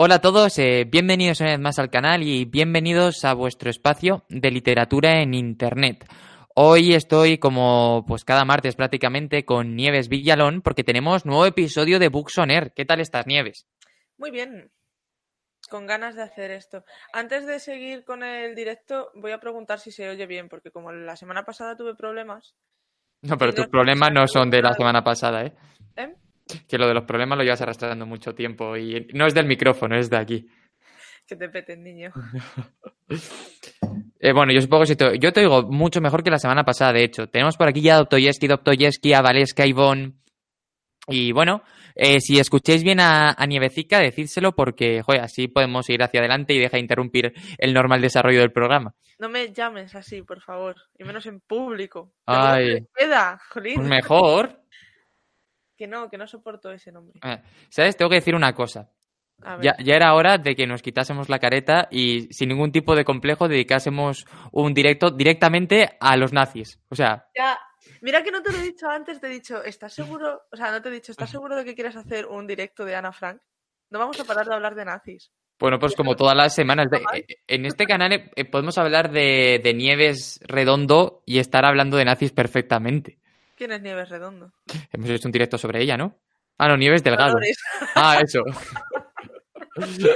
Hola a todos, eh, bienvenidos una vez más al canal y bienvenidos a vuestro espacio de literatura en Internet. Hoy estoy como pues cada martes prácticamente con Nieves Villalón porque tenemos nuevo episodio de Books on Air. ¿Qué tal estás, Nieves? Muy bien, con ganas de hacer esto. Antes de seguir con el directo, voy a preguntar si se oye bien, porque como la semana pasada tuve problemas. No, pero tus problemas no son de la semana pasada, ¿eh? ¿Eh? Que lo de los problemas lo llevas arrastrando mucho tiempo y no es del micrófono, es de aquí. Que te peten, niño. Eh, bueno, yo supongo que si te- yo te oigo mucho mejor que la semana pasada, de hecho. Tenemos por aquí ya a Dostoyevsky, Dostoyevsky, a Valeska, Ivonne. Y bueno, eh, si escucháis bien a, a Nievecica, decídselo porque, joder, así podemos ir hacia adelante y deja de interrumpir el normal desarrollo del programa. No me llames así, por favor. Y menos en público. Ay. Queda, jolín. Pues mejor. Que no, que no soporto ese nombre. Eh, ¿Sabes? Tengo que decir una cosa. Ya, ya era hora de que nos quitásemos la careta y sin ningún tipo de complejo dedicásemos un directo directamente a los nazis. O sea, Ya. Mira que no te lo he dicho antes, te he dicho, ¿estás seguro? O sea, no te he dicho, ¿estás seguro de que quieres hacer un directo de Ana Frank? No vamos a parar de hablar de nazis. Bueno, pues como todas las semanas. de- eh, en este canal eh, eh, podemos hablar de, de Nieves Redondo y estar hablando de nazis perfectamente. ¿Quién es Nieves Redondo? Hemos hecho un directo sobre ella, ¿no? Ah, no, Nieves Delgado. Dolores. Ah, eso.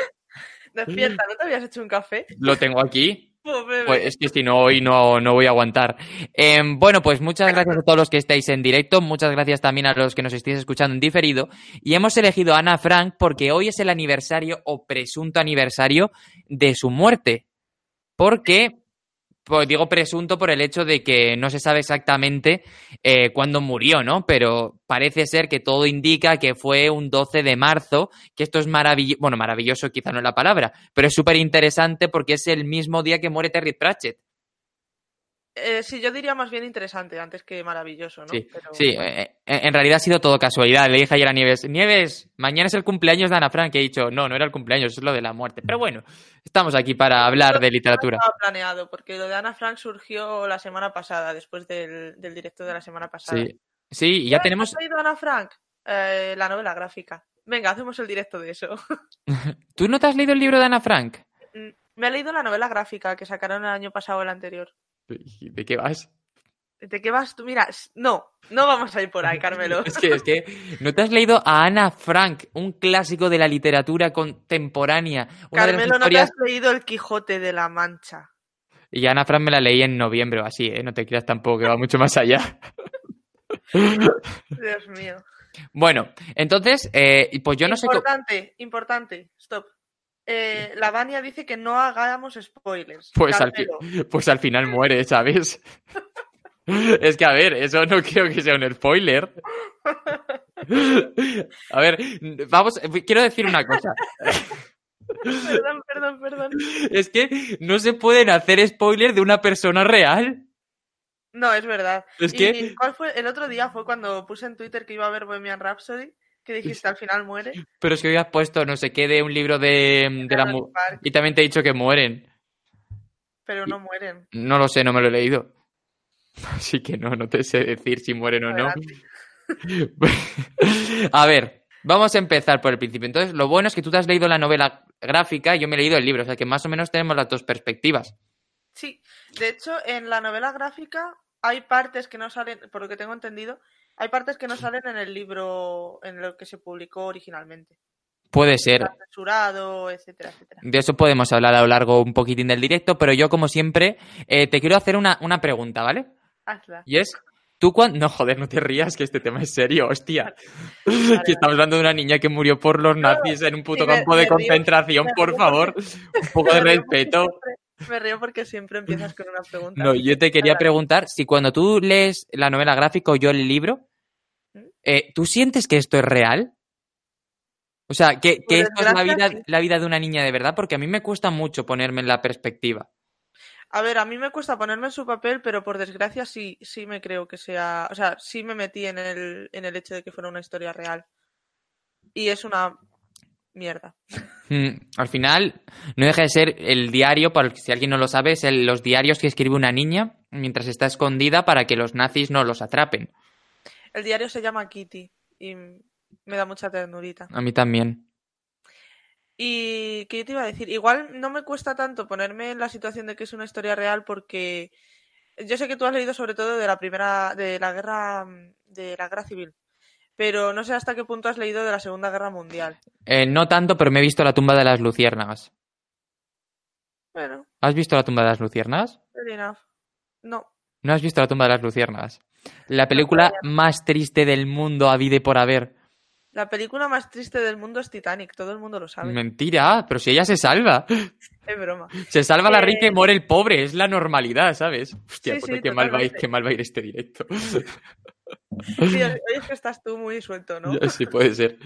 Despierta, ¿no te habías hecho un café? Lo tengo aquí. Pues. Pues es que si no, hoy no, no voy a aguantar. Em, bueno, pues muchas gracias a todos los que estáis en directo. Muchas gracias también a los que nos estéis escuchando en diferido. Y hemos elegido a Ana Frank porque hoy es el aniversario o presunto aniversario de su muerte. Porque, pues digo presunto por el hecho de que no se sabe exactamente eh, cuándo murió, ¿no? Pero parece ser que todo indica que fue un 12 de marzo, que esto es maravilloso, bueno, maravilloso quizá no es la palabra, pero es súper interesante porque es el mismo día que muere Terry Pratchett. Eh, sí, yo diría más bien interesante antes que maravilloso, ¿no? Sí, Pero- sí eh, en en realidad ha sido todo casualidad. Le dije ayer a Nieves, Nieves, mañana es el cumpleaños de Ana Frank, he dicho, no, no era el cumpleaños, es lo de la muerte. Pero bueno, estamos aquí para hablar de literatura. No estaba planeado, porque lo de Ana Frank surgió la semana pasada, después del, del directo de la semana pasada. Sí, sí, y ya ¿Has tenemos... leído Ana Frank? Eh, la novela gráfica. Venga, hacemos el directo de eso. ¿Tú no te has leído el libro de Ana Frank? Mm, Me he leído la novela gráfica que sacaron el año pasado o el anterior. ¿De qué vas? ¿De qué vas tú? Mira, no, no vamos a ir por ahí, Carmelo. Es que, es que no te has leído a Ana Frank, un clásico de la literatura contemporánea. Carmelo, no te has leído El Quijote de la Mancha. Y Ana Frank me la leí en noviembre o así, ¿eh? No te creas tampoco, que va mucho más allá. Dios mío. Bueno, entonces, eh, y pues yo no sé... co- importante, importante, stop. Eh, la Vania dice que no hagamos spoilers. Pues al, pues al final muere, ¿sabes? Es que, a ver, eso no creo que sea un spoiler. A ver, vamos, quiero decir una cosa. Perdón, perdón, perdón. Es que no se pueden hacer spoilers de una persona real. No, es verdad. Es ¿Y que, cuál fue? El otro día fue cuando puse en Twitter que iba a ver Bohemian Rhapsody, que dijiste al final muere. pero es que hoy has puesto no sé qué de un libro de, de la... mu- Jurassic Park, Y también te he dicho que mueren. pero no mueren. No lo sé, no me lo he leído. Así que no, no te sé decir si mueren o no. A ver, vamos a empezar por el principio. Entonces, lo bueno es que tú te has leído la novela gráfica y yo me he leído el libro, o sea que más o menos tenemos las dos perspectivas. Sí, de hecho, en la novela gráfica hay partes que no salen, por lo que tengo entendido, hay partes que no salen en el libro en lo que se publicó originalmente. Puede ser. Censurado, etcétera, etcétera. De eso podemos hablar a lo largo un poquitín del directo, pero yo, como siempre, eh, te quiero hacer una, una pregunta, ¿vale? Hazla. Y es, tú cuando... No, joder, no te rías, que este tema es serio, hostia. que estamos hablando de una niña que murió por los nazis en un puto Sí, me- campo de me concentración, me por favor. Un poco de respeto. siempre- Me río porque siempre empiezas con una pregunta. No, yo te quería preguntar si cuando tú lees la novela gráfica o yo el libro, ¿Mm? eh, ¿tú sientes que esto es real? O sea, que, que esto es la vida, la vida de una niña de verdad, porque a mí me cuesta mucho ponerme en la perspectiva. A ver, a mí me cuesta ponerme en su papel, pero por desgracia sí, sí me creo que sea. O sea, sí me metí en el, en el hecho de que fuera una historia real. Y es una mierda. Mm, al final, no deja de ser el diario, para si alguien no lo sabe, es el- los diarios que escribe una niña mientras está escondida para que los nazis no los atrapen. El diario se llama Kitty y me da mucha ternurita. A mí también. Y qué te iba a decir, igual no me cuesta tanto ponerme en la situación de que es una historia real porque yo sé que tú has leído sobre todo de la primera, de la guerra, de la guerra civil, pero no sé hasta qué punto has leído de la Segunda Guerra Mundial. Eh, no tanto, pero me he visto la tumba de las luciérnagas. Bueno, ¿Has visto la tumba de las luciérnagas? fair enough. No, ¿No has visto la tumba de las luciérnagas? La película más triste del mundo habida y por haber. la película más triste del mundo es Titanic, todo el mundo lo sabe. Mentira, pero si ella se salva. Es broma. Se salva la Eh, rica y muere el pobre, es la normalidad, ¿sabes? Hostia, Sí, pues sí, qué, mal va a ir, qué mal va a ir este directo. Sí, hoy es que estás tú muy suelto, ¿no? Sí, puede ser.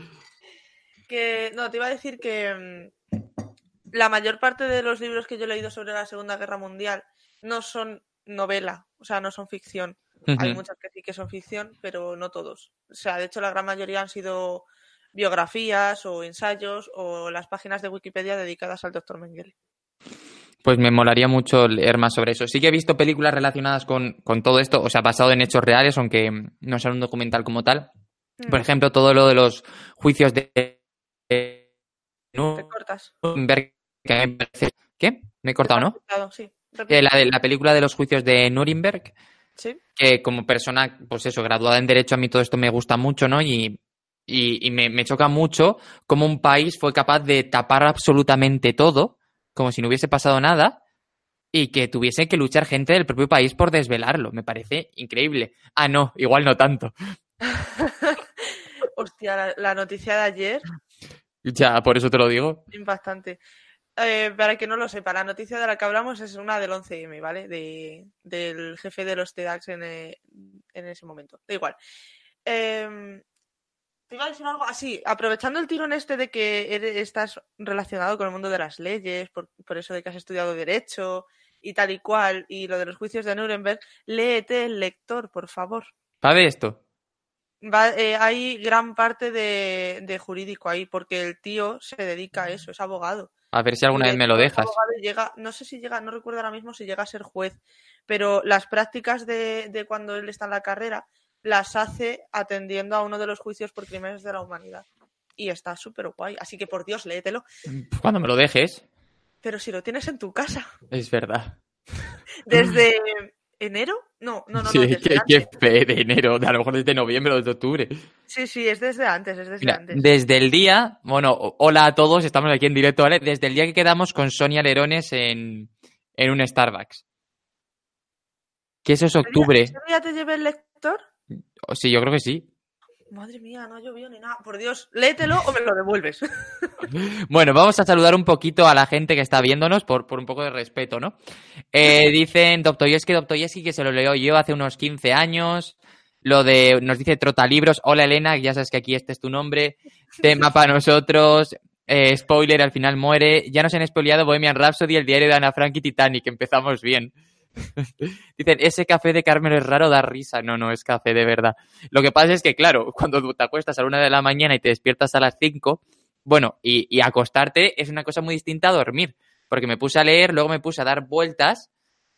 Que, no, te iba a decir que mm, la mayor parte de los libros que yo he leído sobre la Segunda Guerra Mundial no son novela, o sea, no son ficción. Hay muchas que sí que son ficción, pero no todos. O sea, de hecho, la gran mayoría han sido biografías o ensayos o las páginas de Wikipedia dedicadas al doctor Mengele. Pues me molaría mucho leer más sobre eso. Sí que he visto películas relacionadas con, con todo esto, o sea, basado en hechos reales, aunque no sea un documental como tal. Por Mm, ejemplo, todo lo de los juicios de de Te cortas. ¿Qué? Me he cortado, ¿no? Cortado, Sí. Eh, la, de, la película de los juicios de Nuremberg, Sí. que como persona, pues eso, graduada en Derecho, a mí todo esto me gusta mucho, ¿no? Y, y, y me, me choca mucho cómo un país fue capaz de tapar absolutamente todo, como si no hubiese pasado nada, y que tuviese que luchar gente del propio país por desvelarlo. Me parece increíble. Ah, no, igual no tanto. Hostia, la, la noticia de ayer, Ya, por eso te lo digo. impactante. Eh, para que no lo sepa, la noticia de la que hablamos es una del 11M, ¿vale? De, del jefe de los TEDx en, eh, en ese momento. Da igual. Em, te iba a decir algo así, aprovechando el tirón este de que eres- estás relacionado con el mundo de las leyes, por, por eso de que has estudiado Derecho y tal y cual, y lo de los juicios de Nuremberg, léete el lector, por favor. ¿Sabe esto? Va, eh, hay gran parte de, de jurídico ahí, porque el tío se dedica a eso, es abogado. A ver si alguna Y vez de me lo dejas. Llega, no sé si llega, no recuerdo ahora mismo si llega a ser juez, pero las prácticas de, de cuando él está en la carrera las hace atendiendo a uno de los juicios por crímenes de la humanidad. Y está súper guay. Así que por Dios, léetelo. Cuando me lo dejes. Pero si lo tienes en tu casa. Es verdad. ¿Desde enero? No, no, no, sí, no. Desde qué, antes. qué fe de enero. A lo mejor desde noviembre o de octubre. Sí, sí, es desde antes, es desde Mira, antes. desde el día, bueno, hola a todos, estamos aquí en directo, ¿vale? Desde el día que quedamos con Sonia Lerones en, en un Starbucks. Que eso es octubre. ¿Ese día te llevé el lector? Sí, yo creo que sí. Madre mía, no llovió ni nada. Por Dios, léetelo o me lo devuelves. Bueno, vamos a saludar un poquito a la gente que está viéndonos por, por un poco de respeto, ¿no? Eh, dicen Dostoyevsky, Dostoyevsky, que se lo leo yo hace unos 15 años. Lo de, nos dice Trotalibros, hola Elena, ya sabes que aquí este es tu nombre. Tema para nosotros. Eh, spoiler, al final muere. Ya nos han spoileado Bohemian Rhapsody, el diario de Ana Frank y Titanic. Empezamos bien. Dicen, ese café de Carmelo es raro, da risa. No, no, es café de verdad. Lo que pasa es que, claro, cuando te acuestas a la una de la mañana y te despiertas a las 5, bueno, y, y acostarte es una cosa muy distinta a dormir. Porque me puse a leer, luego me puse a dar vueltas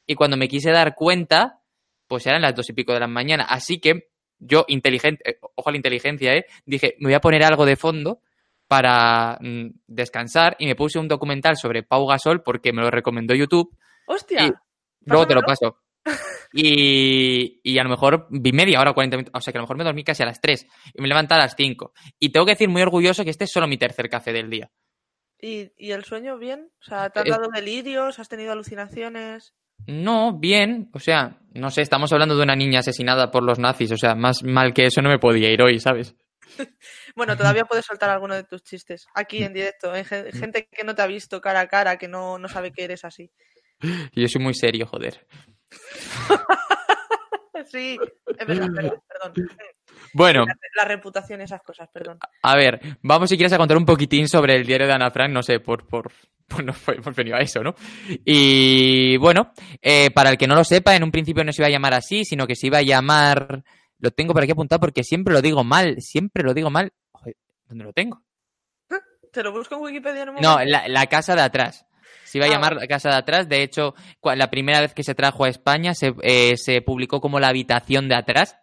y cuando me quise dar cuenta, pues eran las dos y pico de la mañana. Así que yo, inteligente, eh, ojo a la inteligencia, ¿eh? Dije, me voy a poner algo de fondo para mm, descansar y me puse un documental sobre Pau Gasol porque me lo recomendó YouTube. Hostia. Luego te lo paso. Y, y a lo mejor vi media hora, 40 minutos. O sea que a lo mejor me dormí casi a las 3 y me levanté a las 5. Y tengo que decir muy orgulloso que este es solo mi tercer café del día. ¿Y, y el sueño bien? O sea, ¿te has Eh, dado delirios? ¿Has tenido alucinaciones? No, bien. O sea, no sé, estamos hablando de una niña asesinada por los nazis. O sea, más mal que eso no me podía ir hoy, ¿sabes? Bueno, todavía puedes soltar alguno de tus chistes aquí en directo. en gen- gente que no te ha visto cara a cara, que no, no sabe que eres así. Yo soy muy serio, joder. Sí, es verdad, perdón, perdón. Bueno, La, la reputación esas cosas, perdón. a ver, vamos si quieres a contar un poquitín sobre el diario de Ana Frank, no sé, por, por, por no fue- hemos venido a eso, ¿no? Y bueno, eh, para el que no lo sepa, en un principio no se iba a llamar así, sino que se iba a llamar, lo tengo por aquí apuntado porque siempre lo digo mal, siempre lo digo mal. Joder, ¿Dónde lo tengo? ¿Te lo busco en Wikipedia en un No, la casa de atrás. Se iba a Ah, llamar la casa de atrás. De hecho, la primera vez que se trajo a España se, eh, se publicó como la habitación de atrás.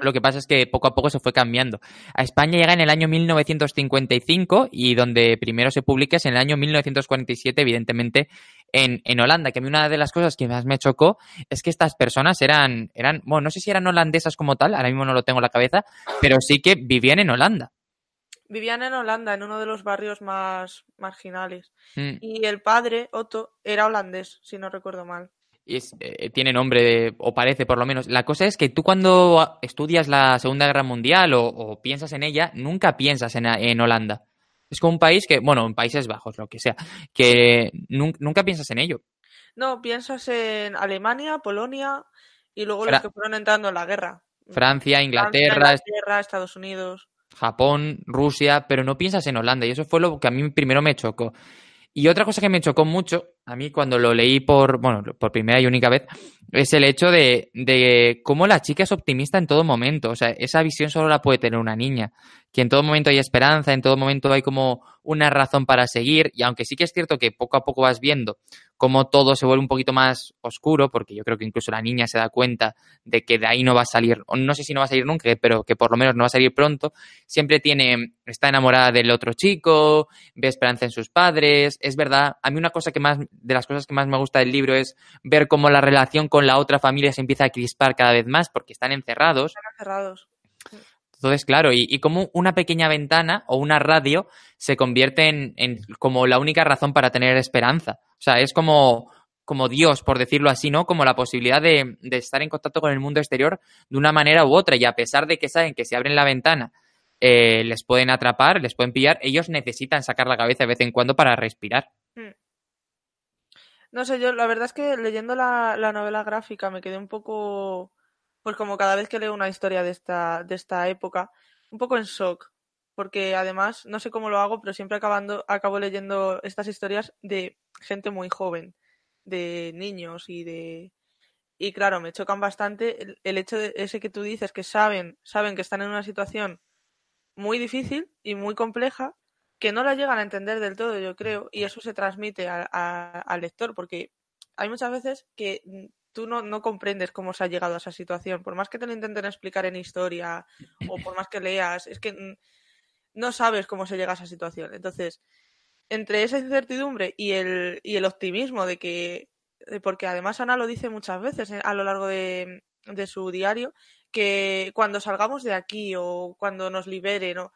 Lo que pasa es que poco a poco se fue cambiando. A España llega en el año 1955 y donde primero se publica es en el año 1947, evidentemente, en, en, Holanda. Que a mí una de las cosas que más me chocó es que estas personas eran, eran, bueno, no sé si eran holandesas como tal, ahora mismo no lo tengo en la cabeza, pero sí que vivían en Holanda. Vivían en Holanda, en uno de los barrios más marginales. Mm. Y el padre, Otto, era holandés, si no recuerdo mal y eh, tiene nombre, o parece por lo menos. La cosa es que tú cuando estudias la Segunda Guerra Mundial o, piensas en ella, nunca piensas en, Holanda. Es como un país que, bueno, en Países Bajos, lo que sea, que nunca, piensas en ello. No, piensas en Alemania, Polonia y luego los que fueron entrando en la guerra. Francia, Inglaterra, Inglaterra, Estados Unidos. Japón, Rusia, pero no piensas en Holanda y eso fue lo que a mí primero me chocó. Y otra cosa que me chocó mucho, a mí cuando lo leí por, bueno, por primera y única vez, es el hecho de, de cómo la chica es optimista en todo momento. O sea, esa visión solo la puede tener una niña que en todo momento hay esperanza, en todo momento hay como una razón para seguir y aunque sí que es cierto que poco a poco vas viendo cómo todo se vuelve un poquito más oscuro, porque yo creo que incluso la niña se da cuenta de que de ahí no va a salir, no sé si no va a salir nunca, pero que por lo menos no va a salir pronto, siempre tiene, está enamorada del otro chico, ve esperanza en sus padres, es verdad, a mí una cosa que más, de las cosas que más me gusta del libro es ver cómo la relación con la otra familia se empieza a crispar cada vez más porque están encerrados. Están encerrados. Entonces, claro, y, como una pequeña ventana o una radio se convierte en, como la única razón para tener esperanza. O sea, es como, como Dios, por decirlo así, ¿no? Como la posibilidad de, estar en contacto con el mundo exterior de una manera u otra. Y a pesar de que saben que si abren la ventana eh, les pueden atrapar, les pueden pillar, ellos necesitan sacar la cabeza de vez en cuando para respirar. Hmm. No sé, yo la verdad es que leyendo la novela gráfica me quedé un poco pues como cada vez que leo una historia de esta, de esta época, un poco en shock, porque además, no sé cómo lo hago, pero siempre acabando, acabo leyendo estas historias de gente muy joven, de niños y de... Y claro, me chocan bastante el, hecho de ese que tú dices, que saben, saben que están en una situación muy difícil y muy compleja, que no la llegan a entender del todo, yo creo, y eso se transmite al lector, porque hay muchas veces que tú no, no, comprendes cómo se ha llegado a esa situación. Por más que te lo intenten explicar en historia o por más que leas, es que no sabes cómo se llega a esa situación. Entonces, entre esa incertidumbre y el, y el optimismo de que, porque además Ana lo dice muchas veces eh, a lo largo de, de su diario, que cuando salgamos de aquí o cuando nos liberen, ¿no?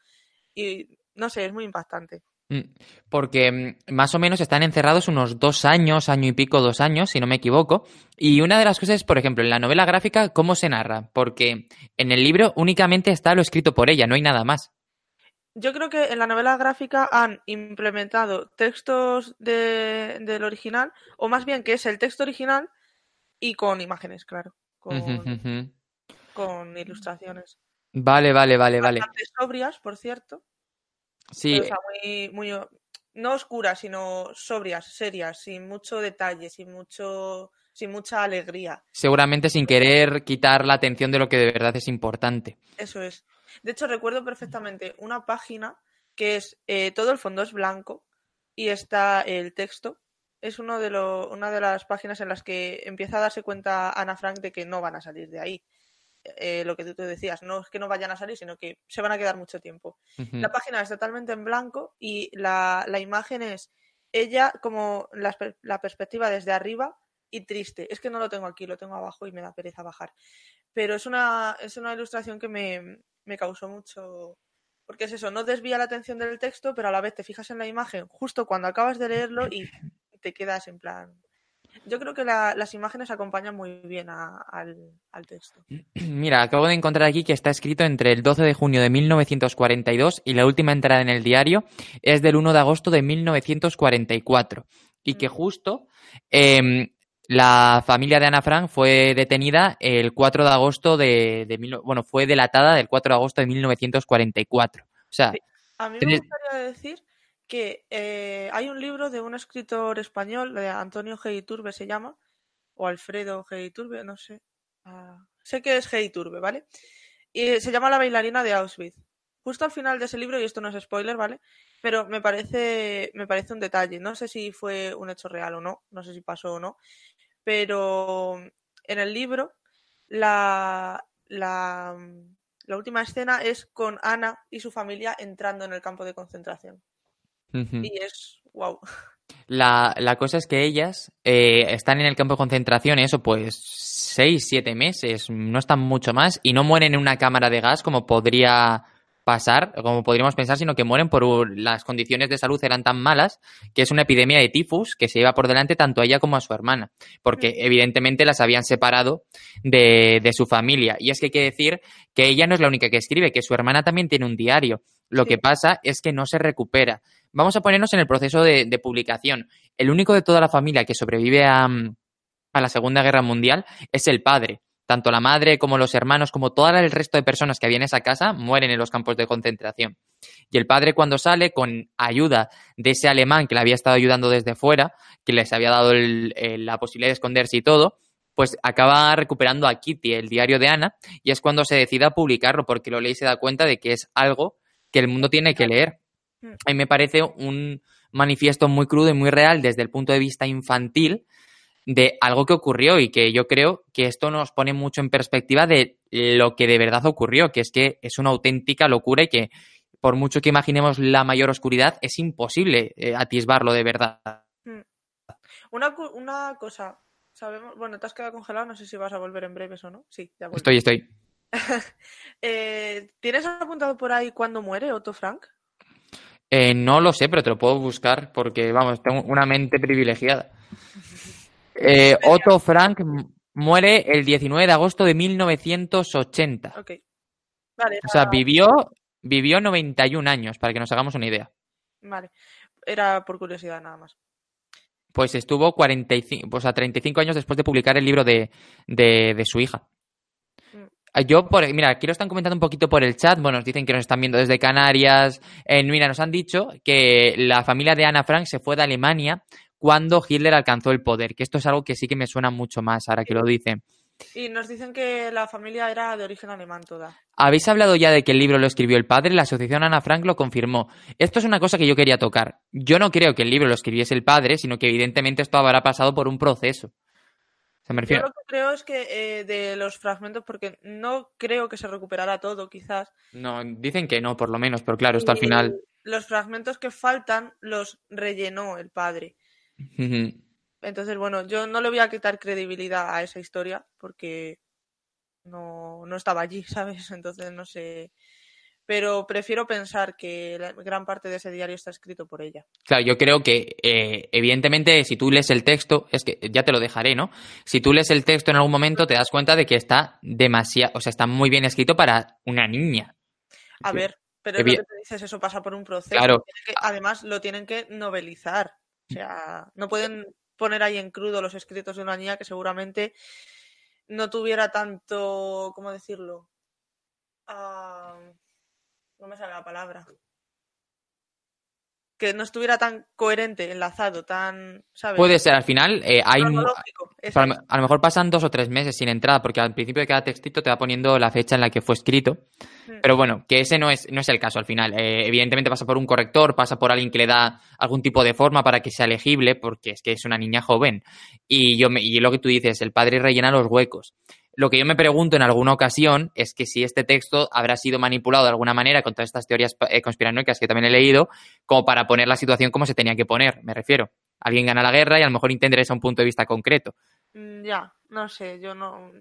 y no sé, es muy impactante. Mm, porque mm, más o menos están encerrados unos dos años, año y pico, dos años, si no me equivoco. Y una de las cosas es, por ejemplo, en la novela gráfica, ¿cómo se narra? Porque en el libro únicamente está lo escrito por ella, no hay nada más. Yo creo que en la novela gráfica han implementado textos de, del original, o más bien que es el texto original y con imágenes, claro. Con, con ilustraciones. Vale, vale, vale, vale. sobrias, por cierto. Sí. muy, muy, no oscuras, sino sobrias, serias, sin mucho detalle, sin mucho, sin mucha alegría. Seguramente sin querer quitar la atención de lo que de verdad es importante. Eso es. De hecho, recuerdo perfectamente una página que es eh, todo el fondo es blanco y está el texto. Es uno de lo, una de las páginas en las que empieza a darse cuenta Ana Frank de que no van a salir de ahí. Eh, lo que tú te decías, no es que no vayan a salir, sino que se van a quedar mucho tiempo. La página es totalmente en blanco y la, la imagen es ella como la, la, perspectiva desde arriba y triste. Es que no lo tengo aquí, lo tengo abajo y me da pereza bajar. Pero es una, es una ilustración que me, me causó mucho... Porque es eso, no desvía la atención del texto, pero a la vez te fijas en la imagen justo cuando acabas de leerlo y te quedas en plan, yo creo que las imágenes acompañan muy bien al, texto. Mira, acabo de encontrar aquí que está escrito entre el 12 de junio de 1942 y la última entrada en el diario es del 1 de agosto de 1944. Y que mm. justo em, la familia de Ana Frank fue detenida el 4 de agosto de, bueno, fue delatada el 4 de agosto de 1944. O sea, a mí me gustaría decir que eh, hay un libro de un escritor español, de Antonio G. Iturbe se llama, o Alfredo G. Iturbe, no sé. Ah, sé que es G. Iturbe, ¿vale? Y se llama La bailarina de Auschwitz. Justo al final de ese libro, y esto no es spoiler, ¿vale? Pero me parece, me parece un detalle. No sé si fue un hecho real o no, no sé si pasó o no. Pero en el libro, la, la, la última escena es con Ana y su familia entrando en el campo de concentración. Y es wow. La, la cosa es que ellas eh, están en el campo de concentración, eso pues seis, siete meses, no están mucho más, y no mueren en una cámara de gas como podría pasar, como podríamos pensar, sino que mueren por las condiciones de salud eran tan malas que es una epidemia de tifus que se lleva por delante tanto a ella como a su hermana, porque Mm. evidentemente las habían separado de, de su familia. Y es que hay que decir que ella no es la única que escribe, que su hermana también tiene un diario. Lo que pasa es que no se recupera. Vamos a ponernos en el proceso de, de publicación. El único de toda la familia que sobrevive a, mm, a la Segunda Guerra Mundial es el padre. Tanto la madre como los hermanos, como todo el resto de personas que había en esa casa, mueren en los campos de concentración. Y el padre cuando sale, con ayuda de ese alemán que le había estado ayudando desde fuera, que les había dado el- el- la posibilidad de esconderse y todo, pues acaba recuperando a Kitty, el diario de Ana, y es cuando se decide a publicarlo, porque lo lee y se da cuenta de que es algo que el mundo tiene que leer. Mm. A mí me parece un manifiesto muy crudo y muy real desde el punto de vista infantil de algo que ocurrió y que yo creo que esto nos pone mucho en perspectiva de lo que de verdad ocurrió, que es que es una auténtica locura y que por mucho que imaginemos la mayor oscuridad, es imposible eh, atisbarlo de verdad. Una, cu- una cosa, sabemos, bueno, te has quedado congelado, no sé si vas a volver en breves o no. Sí, ya. Estoy, estoy. Eh, ¿Tienes apuntado por ahí cuándo muere Otto Frank? Eh, no lo sé, pero te lo puedo buscar porque, vamos, tengo una mente privilegiada. Eh, Otto Frank muere el 19 de agosto de 1980. Ok. Vale, O sea, vivió, vivió 91 años, para que nos hagamos una idea. vale. Era por curiosidad nada más. Pues estuvo 45, o sea, 35 años después de publicar el libro de, de, de su hija. Mm. Yo, por, mira, aquí lo están comentando un poquito por el chat. Bueno, nos dicen que nos están viendo desde Canarias. Eh, mira, nos han dicho que la familia de Ana Frank se fue de Alemania cuando Hitler alcanzó el poder. Que esto es algo que sí que me suena mucho más ahora que lo dicen. Y nos dicen que la familia era de origen alemán toda. ¿Habéis hablado ya de que el libro lo escribió el padre? La asociación Ana Frank lo confirmó. Esto es una cosa que yo quería tocar. Yo no creo que el libro lo escribiese el padre, sino que evidentemente esto habrá pasado por un proceso. Yo lo que creo es que eh, de los fragmentos, porque no creo que se recuperara todo, quizás. No, dicen que no, por lo menos, pero claro, esto al final. Los fragmentos que faltan los rellenó el padre. Entonces, bueno, yo no le voy a quitar credibilidad a esa historia porque no, no estaba allí, ¿sabes? Entonces, no sé. Pero prefiero pensar que la gran parte de ese diario está escrito por ella. Claro, yo creo que, eh, evidentemente, si tú lees el texto, es que ya te lo dejaré, ¿no? Si tú lees el texto en algún momento, te das cuenta de que está demasiado, o sea, está muy bien escrito para una niña. A ver, pero Evi- lo que te dices, eso pasa por un proceso. Claro. Que- además, lo tienen que novelizar. O sea, no pueden poner ahí en crudo los escritos de una niña que seguramente no tuviera tanto, ¿cómo decirlo? Ah, no me sale la palabra. Que no estuviera tan coherente, enlazado, tan, ¿sabes? Puede ser, al final, eh, hay. a, lo- a lo mejor pasan dos o tres meses sin entrada, porque al principio de cada textito te va poniendo la fecha en la que fue escrito. Mm. Pero bueno, que ese no es, no es el caso al final. Eh, evidentemente pasa por un corrector, pasa por alguien que le da algún tipo de forma para que sea legible, porque es que es una niña joven. Y yo me, y lo que tú dices, el padre rellena los huecos. Lo que yo me pregunto en alguna ocasión es que si este texto habrá sido manipulado de alguna manera con todas estas teorías eh, conspiranoicas que también he leído, como para poner la situación como se tenía que poner, me refiero. Alguien gana la guerra y a lo mejor interesa un punto de vista concreto. Mm, Ya, no sé, yo no.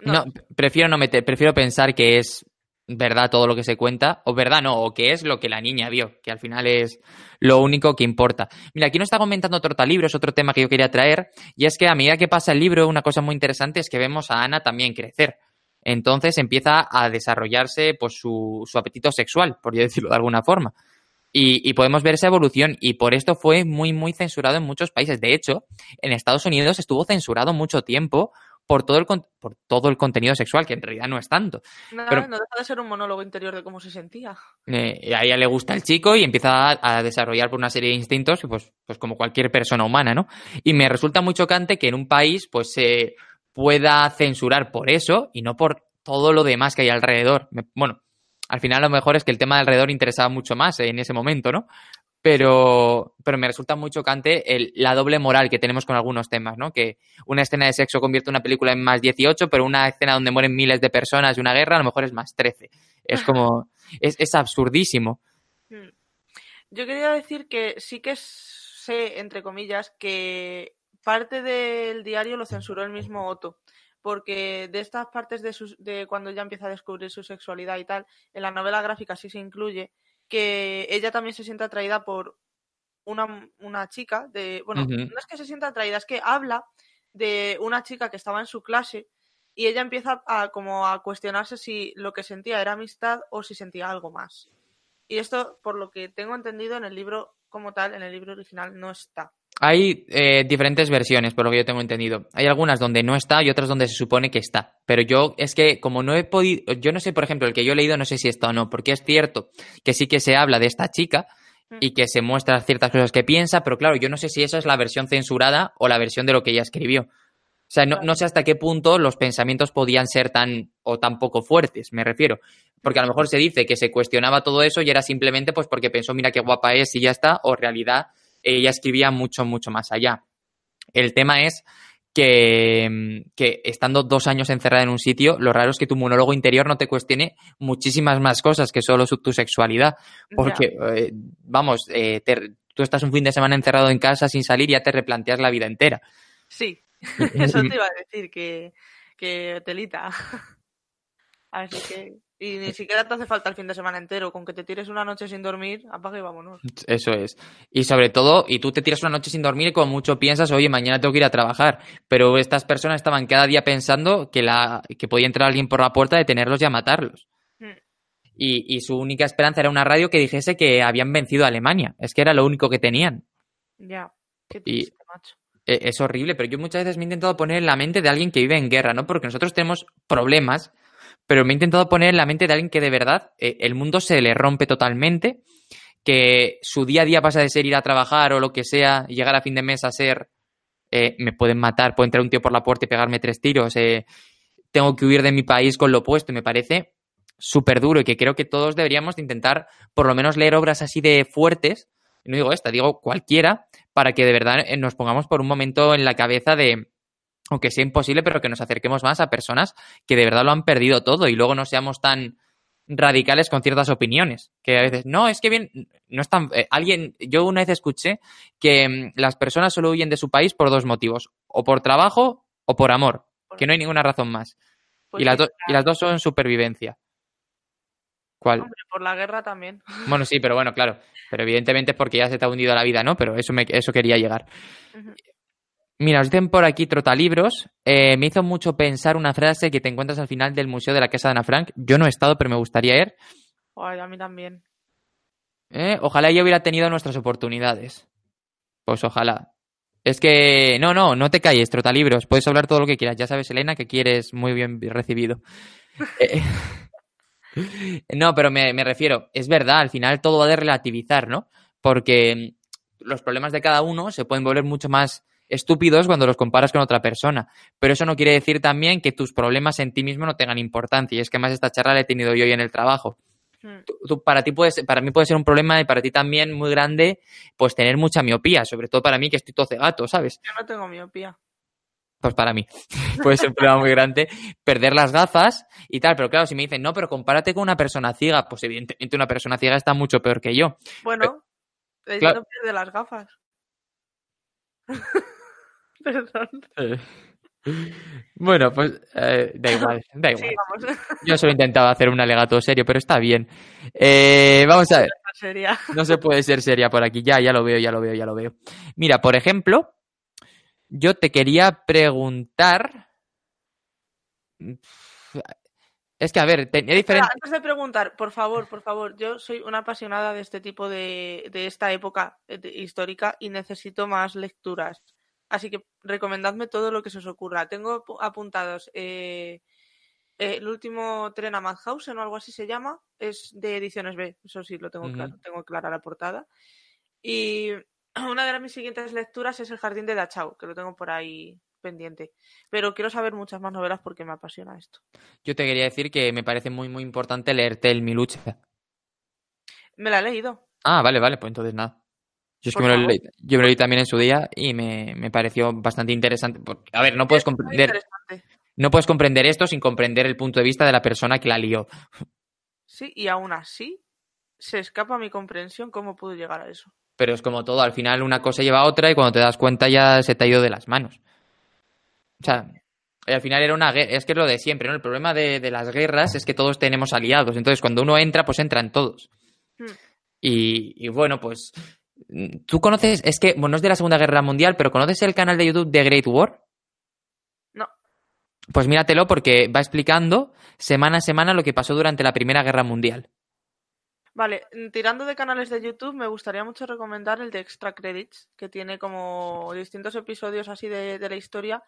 No, prefiero no meter, prefiero pensar que es verdad todo lo que se cuenta, o verdad no, o que es lo que la niña vio, que al final es lo único que importa. Mira, aquí nos está comentando Tortalibros, otro tema que yo quería traer, y es que a medida que pasa el libro, una cosa muy interesante es que vemos a Ana también crecer. Entonces empieza a desarrollarse pues, su, su apetito sexual, por decirlo de alguna forma. Y podemos ver esa evolución, y por esto fue muy, muy censurado en muchos países. De hecho, en Estados Unidos estuvo censurado mucho tiempo por todo el, por todo el contenido sexual, que en realidad no es tanto. Nada, pero- no deja de ser un monólogo interior de cómo se sentía. Eh, a ella le gusta el chico y empieza a, a desarrollar por una serie de instintos, pues, pues como cualquier persona humana, ¿no? Y me resulta muy chocante que en un país pues se pueda censurar por eso y no por todo lo demás que hay alrededor. Me- bueno, al final lo mejor es que el tema de alrededor interesaba mucho más en ese momento, ¿no? Pero, pero me resulta muy chocante el- la doble moral que tenemos con algunos temas, ¿no? Que una escena de sexo convierte una película en más 18, pero una escena donde mueren miles de personas y una guerra a lo mejor es más 13. Es como, es, es absurdísimo. Mm. Yo quería decir que sí que sé, entre comillas, que parte del diario lo censuró el mismo Otto. Porque de estas partes de, sus- de cuando ella empieza a descubrir su sexualidad y tal, en la novela gráfica sí se incluye que ella también se siente atraída por una, una chica de. Bueno, no es que se sienta atraída, es que habla de una chica que estaba en su clase y ella empieza a como a cuestionarse si lo que sentía era amistad o si sentía algo más. Y esto, por lo que tengo entendido, en el libro como tal, en el libro original, no está. Hay eh, diferentes versiones, por lo que yo tengo entendido. Hay algunas donde no está y otras donde se supone que está. Pero yo es que como no he podido, yo no sé, por ejemplo, el que yo he leído, no sé si está o no, porque es cierto que sí que se habla de esta chica y que se muestra ciertas cosas que piensa, pero claro, yo no sé si eso es la versión censurada o la versión de lo que ella escribió. O sea, no, no sé hasta qué punto los pensamientos podían ser tan o tan poco fuertes, me refiero. Porque a lo mejor se dice que se cuestionaba todo eso y era simplemente pues porque pensó, mira qué guapa es y ya está, o realidad ella escribía mucho, mucho más allá. El tema es que, mm, que estando dos años encerrada en un sitio, lo raro es que tu monólogo interior no te cuestione muchísimas más cosas que solo su- tu sexualidad. Porque, eh, vamos, eh, te- tú estás un fin de semana encerrado en casa sin salir y ya te replanteas la vida entera. Sí, eso te iba a decir, que, que telita. Así que. Y ni siquiera te hace falta el fin de semana entero, con que te tires una noche sin dormir, apaga y vámonos. Eso es. Y sobre todo, y tú te tiras una noche sin dormir y como mucho piensas, oye, mañana tengo que ir a trabajar. Pero estas personas estaban cada día pensando que, la, que podía entrar alguien por la puerta, detenerlos y a matarlos. Mm. Y, y su única esperanza era una radio que dijese que habían vencido a Alemania. Es que era lo único que tenían. Ya, qué Y- triste, macho. E- Es horrible, pero yo muchas veces me he intentado poner en la mente de alguien que vive en guerra, ¿no? Porque nosotros tenemos problemas, pero me he intentado poner en la mente de alguien que de verdad eh, el mundo se le rompe totalmente, que su día a día pasa de ser ir a trabajar o lo que sea, y llegar a fin de mes a ser, eh, me pueden matar, puede entrar un tío por la puerta y pegarme tres tiros, eh, tengo que huir de mi país con lo opuesto, y me parece súper duro y que creo que todos deberíamos de intentar por lo menos leer obras así de fuertes, no digo esta, digo cualquiera, para que de verdad nos pongamos por un momento en la cabeza de, aunque sea imposible, pero que nos acerquemos más a personas que de verdad lo han perdido todo y luego no seamos tan radicales con ciertas opiniones. Que a veces, no, es que bien, no es tan. eh, alguien, yo una vez escuché que mm, las personas solo huyen de su país por dos motivos, o por trabajo o por amor, que no hay ninguna razón más. Pues y, las do- y las dos son supervivencia. ¿Cuál? hombre, por la guerra también. Bueno, sí, pero bueno, claro. Pero evidentemente es porque ya se te ha hundido la vida, ¿no? Pero eso, me, eso quería llegar. Mira, os dicen por aquí trotalibros. Eh, me hizo mucho pensar una frase que te encuentras al final del Museo de la Casa de Ana Frank. Yo no he estado, pero me gustaría ir. Ay, a mí también. ¿eh? Ojalá yo hubiera tenido nuestras oportunidades. Pues ojalá. Es que, no, no, no te calles, trotalibros. Puedes hablar todo lo que quieras. Ya sabes, Elena, que quieres muy bien recibido. Eh, no, pero me, me refiero, es verdad, al final todo va de relativizar, ¿no? Porque los problemas de cada uno se pueden volver mucho más estúpidos cuando los comparas con otra persona. Pero eso no quiere decir también que tus problemas en ti mismo no tengan importancia. Y es que más esta charla la he tenido yo hoy en el trabajo. Mm. Tú- tú- para ti puedes, para mí puede ser un problema y para ti también muy grande, pues tener mucha miopía, sobre todo para mí que estoy todo cegato, ¿sabes? Yo no tengo miopía. Pues para mí puede ser un problema muy grande perder las gafas y tal, pero claro, si me dicen, no, pero compárate con una persona ciega, pues evidentemente una persona ciega está mucho peor que yo. Bueno, ella claro. no pierde las gafas. Perdón. Bueno, pues eh, da igual, da igual. Sí. Yo solo intentaba hacer un alegato serio, pero está bien. Eh, vamos a ver. No se puede ser seria por aquí. Ya, ya lo veo, ya lo veo, ya lo veo. Mira, por ejemplo, yo te quería preguntar. Es que, a ver, tenía diferentes. antes de preguntar, por favor, por favor, yo soy una apasionada de este tipo de, de esta época eh, de- histórica y necesito más lecturas. Así que recomendadme todo lo que se os ocurra. Tengo apu- apuntados eh, eh, el último tren a Madhausen o algo así se llama, es de Ediciones B, eso sí lo tengo claro, tengo clara la portada. Y una de mis siguientes lecturas es El jardín de Dachau, que lo tengo por ahí pendiente. Pero quiero saber muchas más novelas porque me apasiona esto. Yo te quería decir que me parece muy, muy importante leerte el Mi lucha. Me la he leído. Ah, vale, vale, pues entonces nada. Yo, es que me lo, leí, yo me lo leí también en su día y me, me pareció bastante interesante. porque, a ver, no puedes comprender, no puedes comprender esto sin comprender el punto de vista de la persona que la lió. Sí, y aún así se escapa a mi comprensión cómo pudo llegar a eso. Pero es como todo, al final una cosa lleva a otra y cuando te das cuenta ya se te ha ido de las manos. O sea, al final era una guerra, es que es lo de siempre, ¿no? El problema de, de las guerras es que todos tenemos aliados, entonces cuando uno entra, pues entran todos. Hmm. Y, y bueno, pues tú conoces, es que, bueno, no es de la Segunda Guerra Mundial, pero ¿conoces el canal de YouTube de Great War? No. Pues míratelo porque va explicando semana a semana lo que pasó durante la Primera Guerra Mundial. Vale, tirando de canales de YouTube, me gustaría mucho recomendar el de Extra Credits, que tiene como distintos episodios así de, de la historia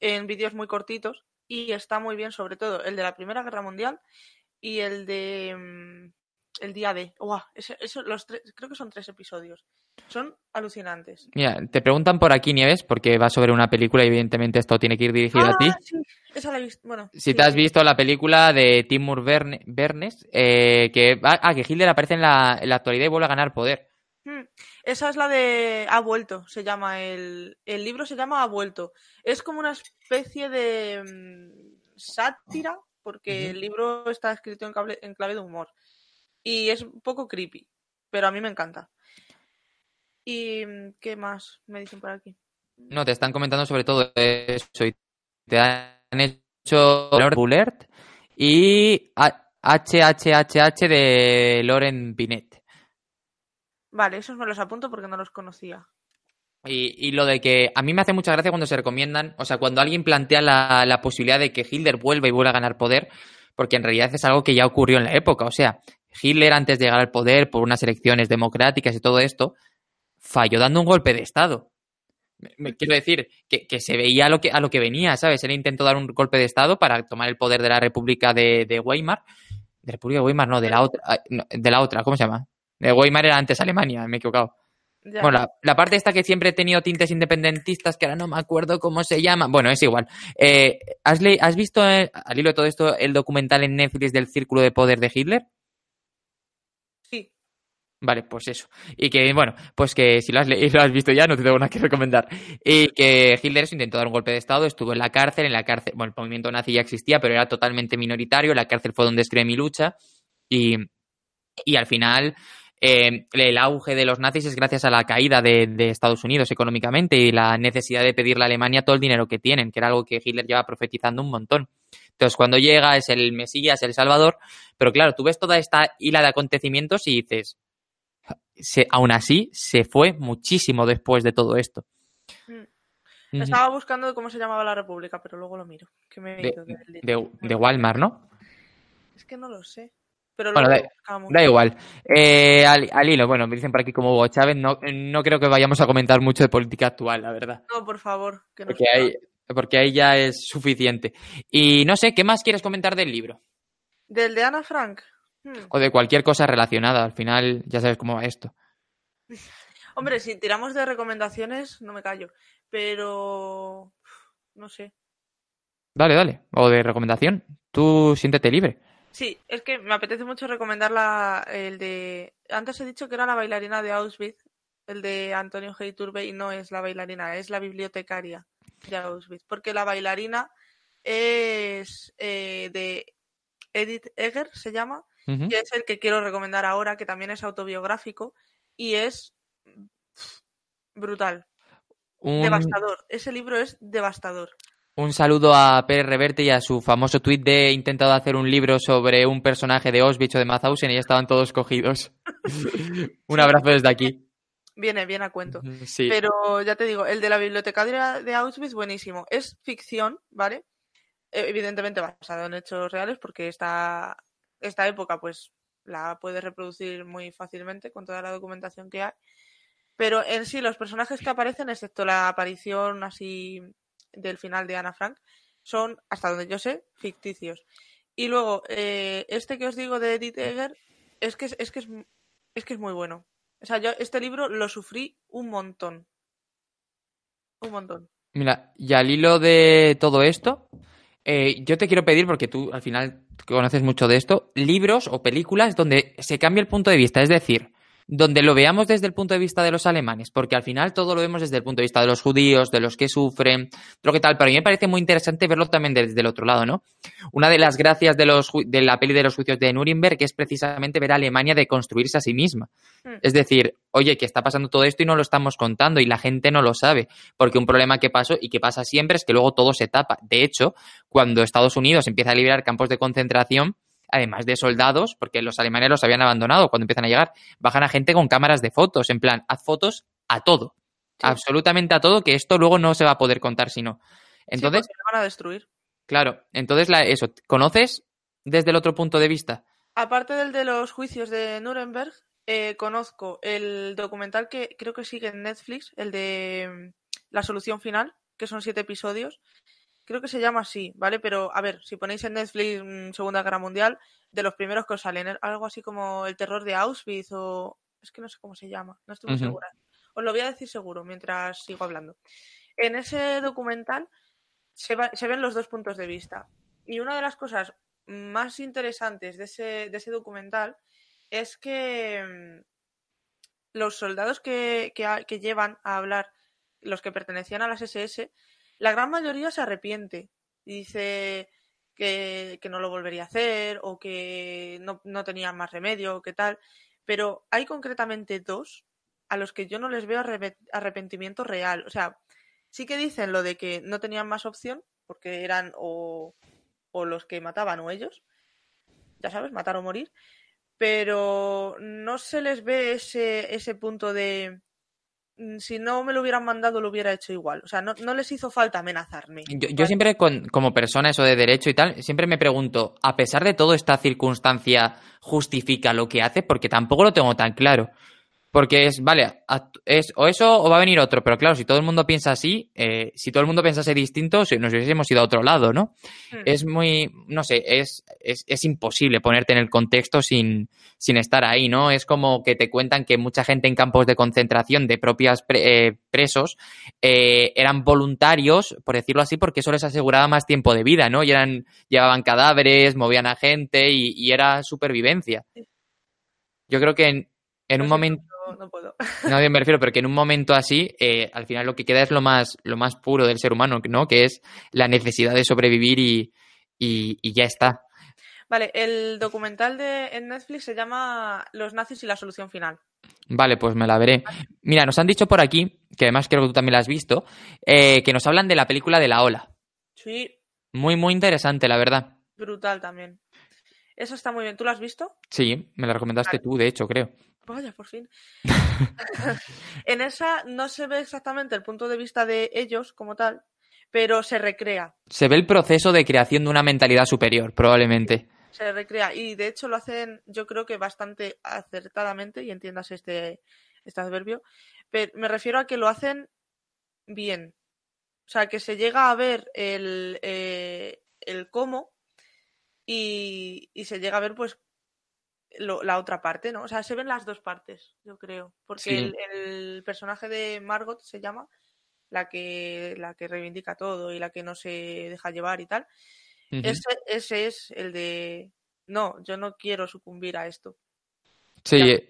en vídeos muy cortitos y está muy bien, sobre todo el de la Primera Guerra Mundial y el de mm, el día D. Uah, eso, los tres, creo que son tres episodios. Son alucinantes. Mira, te preguntan por aquí, Nieves, porque va sobre una película y evidentemente esto tiene que ir dirigido a ti. Ah, sí, esa la he visto. Bueno, Si sí, te has visto la película de Timur Berne- Bernes, eh, que, ah, ah, que Hitler aparece en la, en la actualidad y vuelve a ganar poder. Hmm, Esa es la de Ha vuelto, se llama el, el libro se llama Ha vuelto. Es como una especie de mm, sátira, porque el libro está escrito en, cable- en clave de humor. Y es un poco creepy, pero a mí me encanta. ¿Y mm, qué más me dicen por aquí? No, te están comentando sobre todo eso y te han hecho Bullard y HHHH de Loren Binet. Vale, esos me los apunto porque no los conocía. Y, y lo de que a mí me hace mucha gracia cuando se recomiendan, o sea, cuando alguien plantea la, la posibilidad de que Hitler vuelva y vuelva a ganar poder, porque en realidad es algo que ya ocurrió en la época. O sea, Hitler antes de llegar al poder por unas elecciones democráticas y todo esto, falló dando un golpe de Estado. Me- me- quiero decir que, que se veía a lo que, a lo que venía, ¿sabes? Él intentó dar un golpe de Estado para tomar el poder de la República de, de Weimar. De República de Weimar, no, de la otra, de la otra, ¿cómo se llama? De Weimar era antes Alemania, me he equivocado. Ya. Bueno, la, la parte esta que siempre he tenido tintes independentistas, que ahora no me acuerdo cómo se llama. Bueno, es igual. Eh, ¿has, ¿Has visto, eh, al hilo de todo esto, el documental en Netflix del Círculo de Poder de Hitler? Vale, pues eso. Y que, bueno, pues que si lo has, lo has visto ya, no te tengo nada que recomendar. Y que Hitler intentó dar un golpe de Estado, estuvo en la cárcel, en la cárcel, bueno, el movimiento nazi ya existía, pero era totalmente minoritario, la cárcel fue donde escribí mi lucha, y, y al final eh, el auge de los nazis es gracias a la caída de, de Estados Unidos económicamente y la necesidad de pedirle a Alemania todo el dinero que tienen, que era algo que Hitler lleva profetizando un montón. Entonces, cuando llega es el Mesías, el Salvador, pero claro, tú ves toda esta hila de acontecimientos y dices, se, aún así se fue muchísimo después de todo esto. Mm. Estaba buscando cómo se llamaba la república, pero luego lo miro. Que me he De, ido del libro. de, de Walmart, ¿no? Es que no lo sé. Pero Bueno, da-. Da igual. Eh, al, al hilo, bueno, me dicen por aquí como Hugo Chávez, no, no creo que vayamos a comentar mucho de política actual, la verdad. No, por favor. Que Porque ahí, porque ahí ya es suficiente. Y no sé, ¿qué más quieres comentar del libro? Del de Ana Frank. Hmm. O de cualquier cosa relacionada. Al final, ya sabes cómo va esto. Hombre, si tiramos de recomendaciones, no me callo. Pero. No sé. Dale, dale. O de recomendación. Tú siéntete libre. Sí, es que me apetece mucho recomendar la, el de. Antes he dicho que era la bailarina de Auschwitz, el de Antonio G. Iturbe, y no es la bailarina, es la bibliotecaria de Auschwitz. Porque la bailarina es eh, de Edith Egger, se llama, Es el que quiero recomendar ahora, que también es autobiográfico y es brutal, Un, devastador. Ese libro es devastador. un saludo a Pérez Reverte y a su famoso tuit de he intentado hacer un libro sobre un personaje de Auschwitz o de Mauthausen y ya estaban todos cogidos. un abrazo desde aquí. Viene bien a cuento. Sí. Pero ya te digo, el de la bibliotecaria de Auschwitz, buenísimo. Es ficción, ¿vale? Evidentemente basado en hechos reales, porque esta, esta época, pues, la puedes reproducir muy fácilmente con toda la documentación que hay. Pero en sí, los personajes que aparecen, excepto la aparición así del final de Ana Frank, son, hasta donde yo sé, ficticios. Y luego, eh, este que os digo de Edith Egger, es que es, es que es, es que es muy bueno. O sea, yo este libro lo sufrí un montón. Un montón. Mira, y al hilo de todo esto, eh, yo te quiero pedir, porque tú al final conoces mucho de esto, libros o películas donde se cambia el punto de vista. Es decir, donde lo veamos desde el punto de vista de los alemanes, porque al final todo lo vemos desde el punto de vista de los judíos, de los que sufren, lo que tal, pero a mí me parece muy interesante verlo también desde el otro lado, ¿no? Una de las gracias de, los, de la peli de los juicios de Nuremberg es precisamente ver a Alemania deconstruirse a sí misma. Mm. Es decir, oye, que está pasando todo esto y no lo estamos contando y la gente no lo sabe, porque un problema que pasó y que pasa siempre es que luego todo se tapa. De hecho, cuando Estados Unidos empieza a liberar campos de concentración, además de soldados, porque los alemanes los habían abandonado cuando empiezan a llegar, bajan a gente con cámaras de fotos, en plan, haz fotos a todo, absolutamente a todo, que esto luego no se va a poder contar si no. Entonces, sí, van a destruir. Claro, entonces la, eso, ¿conoces desde el otro punto de vista? Aparte del de los juicios de Nuremberg, eh, conozco el documental que creo que sigue en Netflix, el de mm, La solución final, que son siete episodios, Creo que se llama así, ¿vale? Pero a ver, si ponéis en Netflix mm, Segunda Guerra Mundial, de los primeros que os salen, ¿eh? algo así como el terror de Auschwitz o... Es que no sé cómo se llama, no estoy muy segura. Os lo voy a decir seguro mientras sigo hablando. En ese documental se, se ven los dos puntos de vista. Y una de las cosas más interesantes de ese, de ese documental es que mm, los soldados que, que, que, llevan a hablar, los que pertenecían a las SS, la gran mayoría se arrepiente dice que, no lo volvería a hacer o que no, no más remedio o qué tal. Pero hay concretamente dos a los que yo no les veo arrepentimiento real. O sea, sí que dicen lo de que no tenían más opción porque eran o, o los que mataban o ellos. Ya sabes, matar o morir. Pero no se les ve ese, ese punto de si no me lo hubieran mandado lo hubiera hecho igual. O sea, no, les hizo falta amenazarme. Yo, siempre, como persona, eso de derecho y tal, siempre me pregunto, a pesar de todo, esta circunstancia justifica lo que hace, porque tampoco lo tengo tan claro. Porque es, vale, es o eso o va a venir otro. Pero claro, si todo el mundo piensa así, eh, si todo el mundo pensase distinto, nos hubiésemos ido a otro lado, ¿no? Hmm. Es muy, no sé, es, es, imposible ponerte en el contexto sin, sin estar ahí, ¿no? Es como que te cuentan que mucha gente en campos de concentración de propias eh, presos eh, eran voluntarios, por decirlo así, porque eso les aseguraba más tiempo de vida, ¿no? Y eran, llevaban cadáveres, movían a gente y, y era supervivencia. Yo creo que en, en un momento no puedo. No, me refiero, pero que en un momento así, eh, al final lo que queda es lo más, lo más puro del ser humano, ¿no? Que es la necesidad de sobrevivir y, y, ya está. Vale, el documental de en Netflix se llama Los nazis y la solución final. Vale, pues me la veré. Mira, nos han dicho por aquí, que además creo que tú también la has visto, eh, que nos hablan de la película de la ola. Sí. Muy, muy interesante, la verdad. Brutal también. Eso está muy bien. ¿Tú lo has visto? Sí, me la recomendaste tú, de hecho, creo. Vaya, por fin. en esa no se ve exactamente el punto de vista de ellos como tal, pero se recrea. Se ve el proceso de creación de una mentalidad superior, probablemente. Se recrea y de hecho lo hacen yo creo que bastante acertadamente y entiendas este, este adverbio, pero me refiero a que lo hacen bien. O sea, que se llega a ver el, eh, el cómo y, y se llega a ver pues la otra parte, ¿no? O sea, se ven las dos partes, yo creo. Porque el, personaje de Margot se llama la que, la que reivindica todo y la que no se deja llevar y tal. ese, ese, es el de no, yo no quiero sucumbir a esto. Sí. Eh.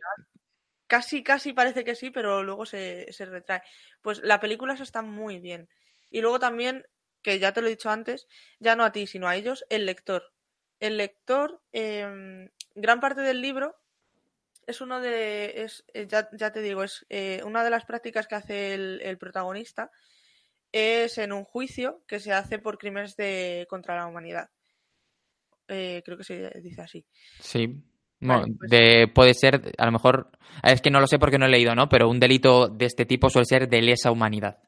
Casi, casi parece que sí, pero luego se, se retrae. Pues la película eso está muy bien. Y luego también, que ya te lo he dicho antes, ya no a ti, sino a ellos, el lector. El lector eh, gran parte del libro es uno de, es, eh, ya, ya, te digo, es eh, una de las prácticas que hace el, protagonista es en un juicio que se hace por crímenes de contra la humanidad. Eh, creo que se dice así. Sí. Pues de, puede ser, a lo mejor, es que no lo sé porque no he leído, ¿no? Pero un delito de este tipo suele ser de lesa humanidad.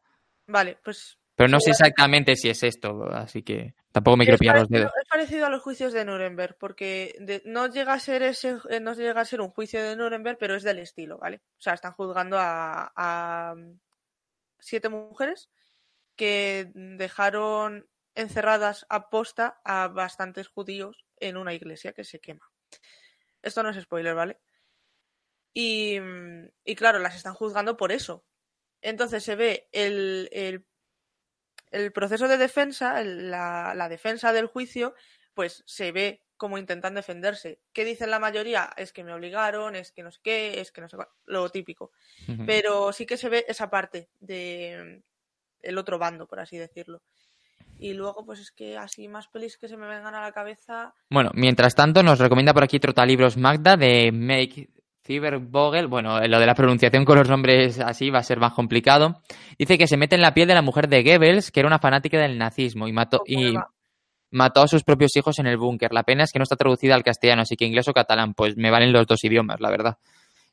Vale, pues pero no sé exactamente si es esto, así que tampoco me quiero pillar los dedos. Parecido a los juicios de Nuremberg, porque no llega a ser ese, eh, no llega a ser un juicio de Nuremberg, pero es del estilo, ¿vale? O sea, están juzgando a, siete mujeres que dejaron encerradas a posta a bastantes judíos en una iglesia que se quema. Esto no es spoiler, ¿vale? Y, y claro, las están juzgando por eso. Entonces se ve el el proceso de defensa, la, defensa del juicio, pues se ve como intentan defenderse. ¿Qué dicen la mayoría? Es que me obligaron, es que no sé qué, es que no sé cuál, lo típico. Pero sí que se ve esa parte de el otro bando, por así decirlo. Y luego, pues es que así más pelis que se me vengan a la cabeza. Bueno, mientras tanto, nos recomienda por aquí Trotalibros Magda de Make Cybervogel. Bueno, lo de la pronunciación con los nombres así va a ser más complicado. Dice que se mete en la piel de la mujer de Goebbels, que era una fanática del nazismo y mató, y mató a sus propios hijos en el búnker. La pena es que no está traducida al castellano, así que inglés o catalán, pues me valen los dos idiomas, la verdad.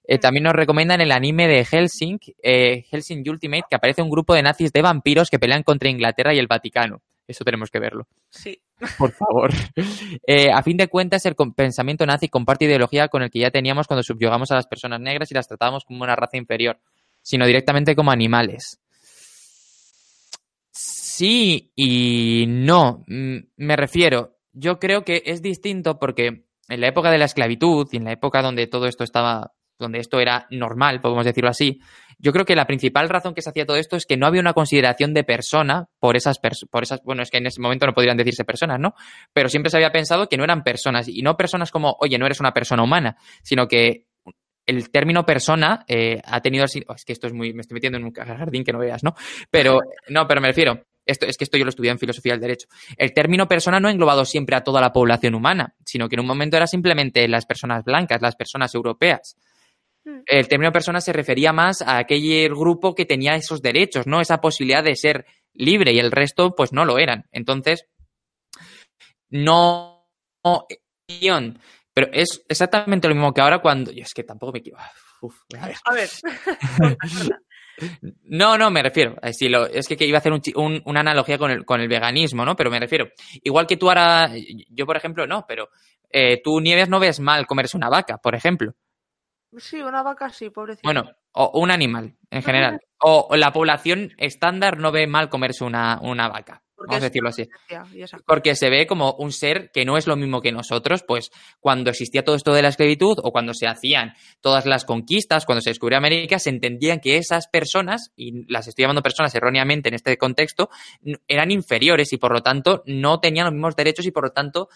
Eh, también nos recomiendan el anime de Helsing, eh, Helsing Ultimate, que aparece un grupo de nazis de vampiros que pelean contra Inglaterra y el Vaticano. Eso tenemos que verlo. Sí. Por favor. Eh, a fin de cuentas, el pensamiento nazi comparte ideología con el que ya teníamos cuando subyugamos a las personas negras y las tratábamos como una raza inferior, sino directamente como animales. Sí y no. Mm, Me refiero, yo creo que es distinto porque en la época de la esclavitud y en la época donde todo esto estaba, donde esto era normal, podemos decirlo así, yo creo que la principal razón que se hacía todo esto es que no había una consideración de persona por esas personas, por esas, bueno, es que en ese momento no podrían decirse personas, ¿no? Pero siempre se había pensado que no eran personas y no personas como, oye, no eres una persona humana, sino que el término persona eh, ha tenido así, oh, es que esto es muy, me estoy metiendo en un jardín que no veas, ¿no? Pero, no, pero me refiero, esto, es que esto yo lo estudié en filosofía del derecho. El término persona no ha englobado siempre a toda la población humana, sino que en un momento era simplemente las personas blancas, las personas europeas. Mm. El término persona se refería más a aquel grupo que tenía esos derechos, ¿no? Esa posibilidad de ser libre y el resto, pues no lo eran. Entonces, no. Pero es exactamente lo mismo que ahora cuando. yo es que tampoco me equivoco. Uf, a ver. A ver. No, no, me refiero. eh, lo- es que, que iba a hacer un- una analogía con el, con el veganismo, ¿no? Pero me refiero. Igual que tú ahora. Yo, por ejemplo, no, pero eh, tú, Nieves, no ves mal comerse una vaca, por ejemplo. Sí, una vaca sí, pobrecita. Bueno, o un animal en general. O, la población estándar no ve mal comerse una, una vaca. Porque Vamos a decirlo así. Porque se ve como un ser que no es lo mismo que nosotros, pues cuando existía todo esto de la esclavitud o cuando se hacían todas las conquistas, cuando se descubrió América, se entendían que esas personas, y las estoy llamando personas erróneamente en este contexto, eran inferiores y por lo tanto no tenían los mismos derechos y por lo tanto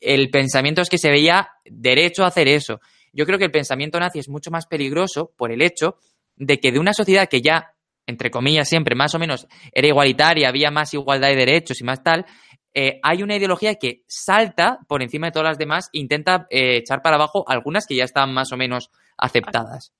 el pensamiento es que se veía derecho a hacer eso. Yo creo que el pensamiento nazi es mucho más peligroso por el hecho de que de una sociedad que ya, entre comillas, siempre más o menos era igualitaria, había más igualdad de derechos y más tal, eh, hay una ideología que salta por encima de todas las demás e intenta eh, echar para abajo algunas que ya están más o menos aceptadas.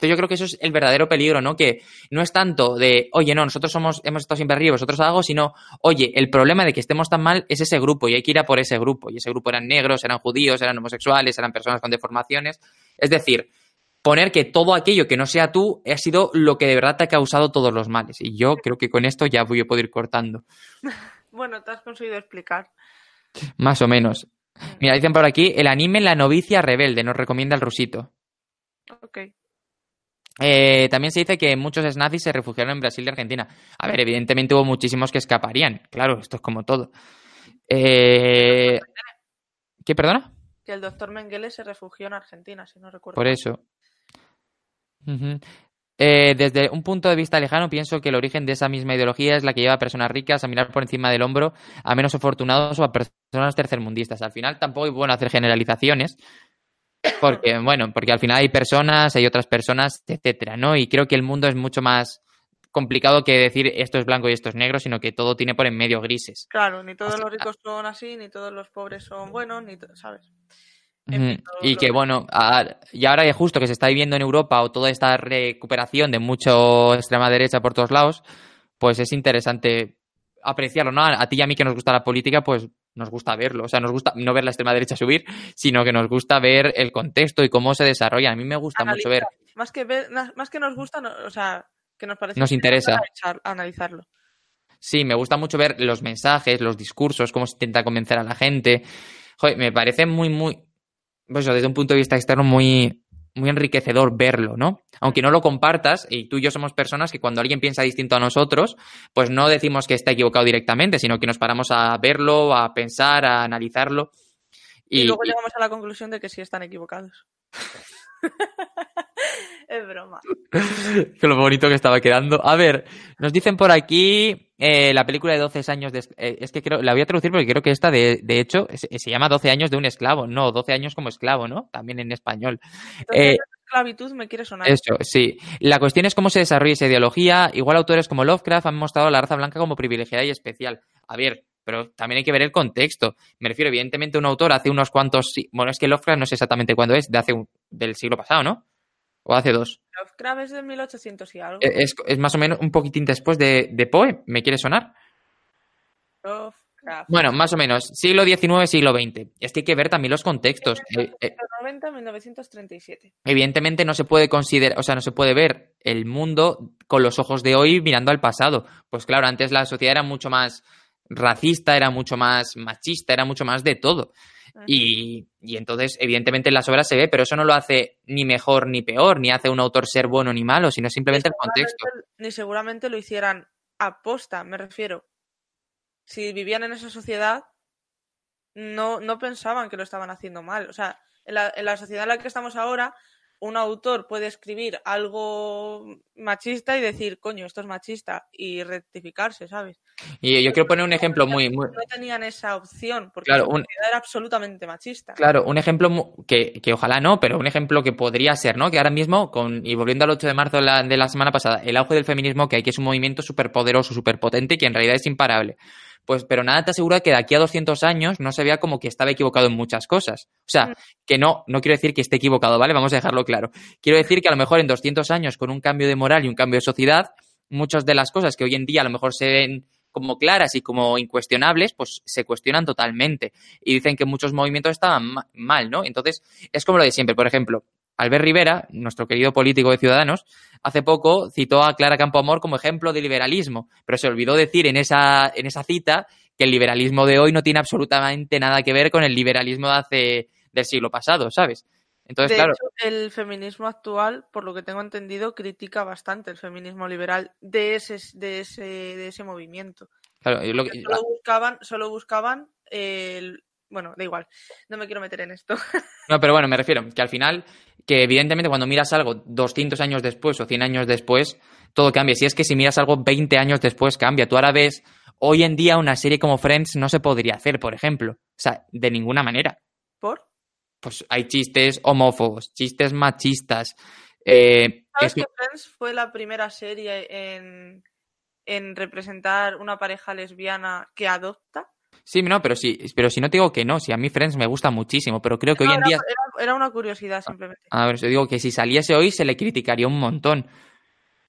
Entonces yo creo que eso es el verdadero peligro, ¿no? Que no es tanto de, oye, no, nosotros somos, hemos estado siempre arriba, vosotros algo, sino, oye, el problema de que estemos tan mal es ese grupo y hay que ir a por ese grupo. Y ese grupo eran negros, eran judíos, eran homosexuales, eran personas con deformaciones. Es decir, poner que todo aquello que no sea tú ha sido lo que de verdad te ha causado todos los males. Y yo creo que con esto ya voy a poder ir cortando. Bueno, te has conseguido explicar. Más o menos. Mira, dicen por aquí, el anime La novicia rebelde, nos recomienda el rusito. Ok. Eh, también se dice que muchos nazis se refugiaron en Brasil y Argentina. A ver, evidentemente hubo muchísimos que escaparían. Claro, esto es como todo. Eh, ¿Qué, perdona? Que el doctor Mengele se refugió en Argentina, si no recuerdo. Por eso. Eh, desde un punto de vista lejano, pienso que el origen de esa misma ideología es la que lleva a personas ricas a mirar por encima del hombro a menos afortunados o a personas tercermundistas. Al final tampoco es bueno hacer generalizaciones, porque, bueno, porque al final hay personas, hay otras personas, etcétera, ¿no? Y creo que el mundo es mucho más complicado que decir esto es blanco y esto es negro, sino que todo tiene por en medio grises. Claro, ni todos Así- los ricos son así, ni todos los pobres son buenos, ni ¿sabes? En fin, Y que que- bueno, a- y ahora que justo que se está viviendo en Europa o toda esta recuperación de mucho extrema derecha por todos lados, pues es interesante apreciarlo, ¿no? A, a ti y a mí que nos gusta la política, pues nos gusta verlo. O sea, nos gusta no ver la extrema derecha subir, sino que nos gusta ver el contexto y cómo se desarrolla. A mí me gusta mucho ver. Más que, ver, más que nos gusta, no- o sea, que nos parece Nos interesa. analizar- analizarlo. Sí, me gusta mucho ver los mensajes, los discursos, cómo se intenta convencer a la gente. Joder, me parece muy, muy, pues desde un punto de vista externo, muy, muy enriquecedor verlo, ¿no? Aunque no lo compartas, y tú y yo somos personas que cuando alguien piensa distinto a nosotros, pues no decimos que está equivocado directamente, sino que nos paramos a verlo, a pensar, a analizarlo. Y, Y, luego llegamos a la conclusión de que sí están equivocados. es broma. lo bonito que estaba quedando. A ver, nos dicen por aquí eh, la película de 12 años de... eh, es que creo, la voy a traducir porque creo que esta, de, de hecho, se, se llama 12 años de un esclavo. No, 12 años como esclavo, ¿no? También en español. Entonces, Eh, esclavitud me quiere sonar. Eso, sí. La cuestión es cómo se desarrolla esa ideología. Igual autores como Lovecraft han mostrado a la raza blanca como privilegiada y especial. A ver, pero también hay que ver el contexto. Me refiero, evidentemente, un autor hace unos cuantos... Bueno, es que Lovecraft no sé exactamente cuándo es, de hace un- del siglo pasado, ¿no? O hace dos. Lovecraft es de 1800 y algo. Eh, Es, es más o menos un poquitín después de, de Poe, ¿me quiere sonar? Lovecraft. Bueno, más o menos. Siglo XIX, siglo XX. Es que hay que ver también los contextos. Eh, eh, 1990, 1937. evidentemente no se puede considerar, o sea, no se puede ver el mundo con los ojos de hoy mirando al pasado. Pues claro, antes la sociedad era mucho más racista, era mucho más machista, era mucho más de todo. Y, y entonces, evidentemente, en las obras se ve, pero eso no lo hace ni mejor ni peor, ni hace un autor ser bueno ni malo, sino simplemente el contexto. Ni seguramente lo hicieran aposta, me refiero. Si vivían en esa sociedad, no, no pensaban que lo estaban haciendo mal. O sea, en la, en la sociedad en la que estamos ahora, un autor puede escribir algo machista y decir, coño, esto es machista, y rectificarse, ¿sabes? Y yo quiero poner un ejemplo muy, muy, No tenían esa opción, porque Claro, la un- sociedad era absolutamente machista. Claro, un ejemplo que, que ojalá no, pero un ejemplo que podría ser, ¿no? Que ahora mismo, con, y volviendo al 8 de marzo de la, de la semana pasada, el auge del feminismo que hay, que es un movimiento súper poderoso, súper potente que en realidad es imparable. Pues, pero nada te asegura que de aquí a 200 años no se vea como que estaba equivocado en muchas cosas. O sea, Mm. que no, no quiero decir que esté equivocado, ¿vale? Vamos a dejarlo claro. Quiero decir que a lo mejor en 200 años, con un cambio de moral y un cambio de sociedad, muchas de las cosas que hoy en día a lo mejor se ven como claras y como incuestionables, pues se cuestionan totalmente. Y dicen que muchos movimientos estaban ma- mal, ¿no? Entonces, es como lo de siempre. Por ejemplo, Albert Rivera, nuestro querido político de Ciudadanos, hace poco citó a Clara Campoamor como ejemplo de liberalismo, pero se olvidó decir en esa, en esa cita que el liberalismo de hoy no tiene absolutamente nada que ver con el liberalismo de hace del siglo pasado, ¿sabes? Entonces, de claro, hecho, el feminismo actual, por lo que tengo entendido, critica bastante el feminismo liberal de ese, de ese, de ese movimiento. claro, yo lo que- Solo buscaban, solo buscaban el... Bueno, da igual, no me quiero meter en esto. No, pero bueno, me refiero que al final, que evidentemente cuando miras algo 200 años después o 100 años después, todo cambia. Si es que si miras algo 20 años después, cambia. Tú ahora ves, hoy en día una serie como Friends no se podría hacer, por ejemplo. O sea, de ninguna manera. Pues hay chistes homófobos, chistes machistas. eh, ¿Sabes que Friends fue la primera serie en, en representar una pareja lesbiana que adopta? Sí, no, pero sí, pero si no te digo que no, si a mí Friends me gusta muchísimo, pero creo que No, hoy en era, día... era- era una curiosidad simplemente. A ver, yo digo que si saliese hoy se le criticaría un montón.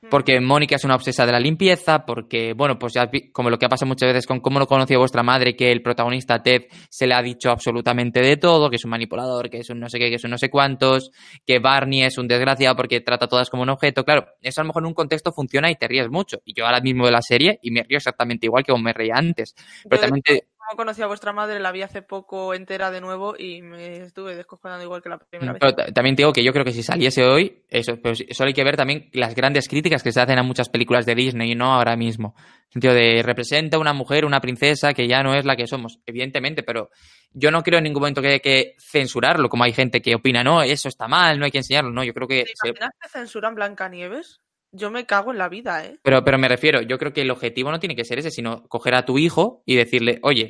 Porque Mónica es una obsesa de la limpieza, porque, bueno, pues ya como lo que ha pasado muchas veces con cómo lo conoció vuestra madre, que el protagonista Ted se le ha dicho absolutamente de todo, que es un manipulador, que es un no sé qué, que es un no sé cuántos, que Barney es un desgraciado porque trata a todas como un objeto. Claro, eso a lo mejor en un contexto funciona y te ríes mucho. Y yo ahora mismo de la serie y me río exactamente igual que como me reía antes. Pero Yo, también te, Como conocí a vuestra madre, la vi hace poco entera de nuevo y me estuve descojonando igual que la primera vez. Pero ta- también digo que yo creo que si saliese hoy, eso, pero solo hay que ver también las grandes críticas que se hacen a muchas películas de Disney, ¿no? Ahora mismo. En el sentido de representa una mujer, una princesa que ya no es la que somos, evidentemente, pero yo no creo en ningún momento que hay que censurarlo, como hay gente que opina, no, eso está mal, no hay que enseñarlo, no, yo creo que... ¿Te se- que censuran Blancanieves? Yo me cago en la vida, ¿eh? Pero, pero me refiero, yo creo que el objetivo no tiene que ser ese, sino coger a tu hijo y decirle, oye,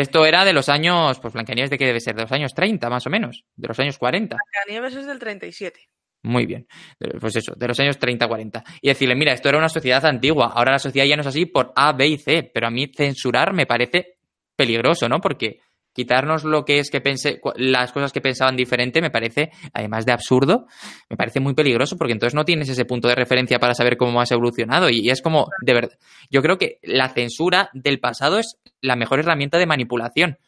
esto era de los años, pues Blancanieves de qué debe ser, de los años 30 más o menos, de los años 40. Blancanieves es del 37. Muy bien. Pues eso, de los años 30-40. Y decirle, mira, esto era una sociedad antigua, ahora la sociedad ya no es así por A, B y C. Pero a mí censurar me parece peligroso, ¿no? Porque quitarnos lo que es que pensé, las cosas que pensaban diferente me parece, además de absurdo, me parece muy peligroso porque entonces no tienes ese punto de referencia para saber cómo has evolucionado. Y, y es como, de verdad, yo creo que la censura del pasado es la mejor herramienta de manipulación.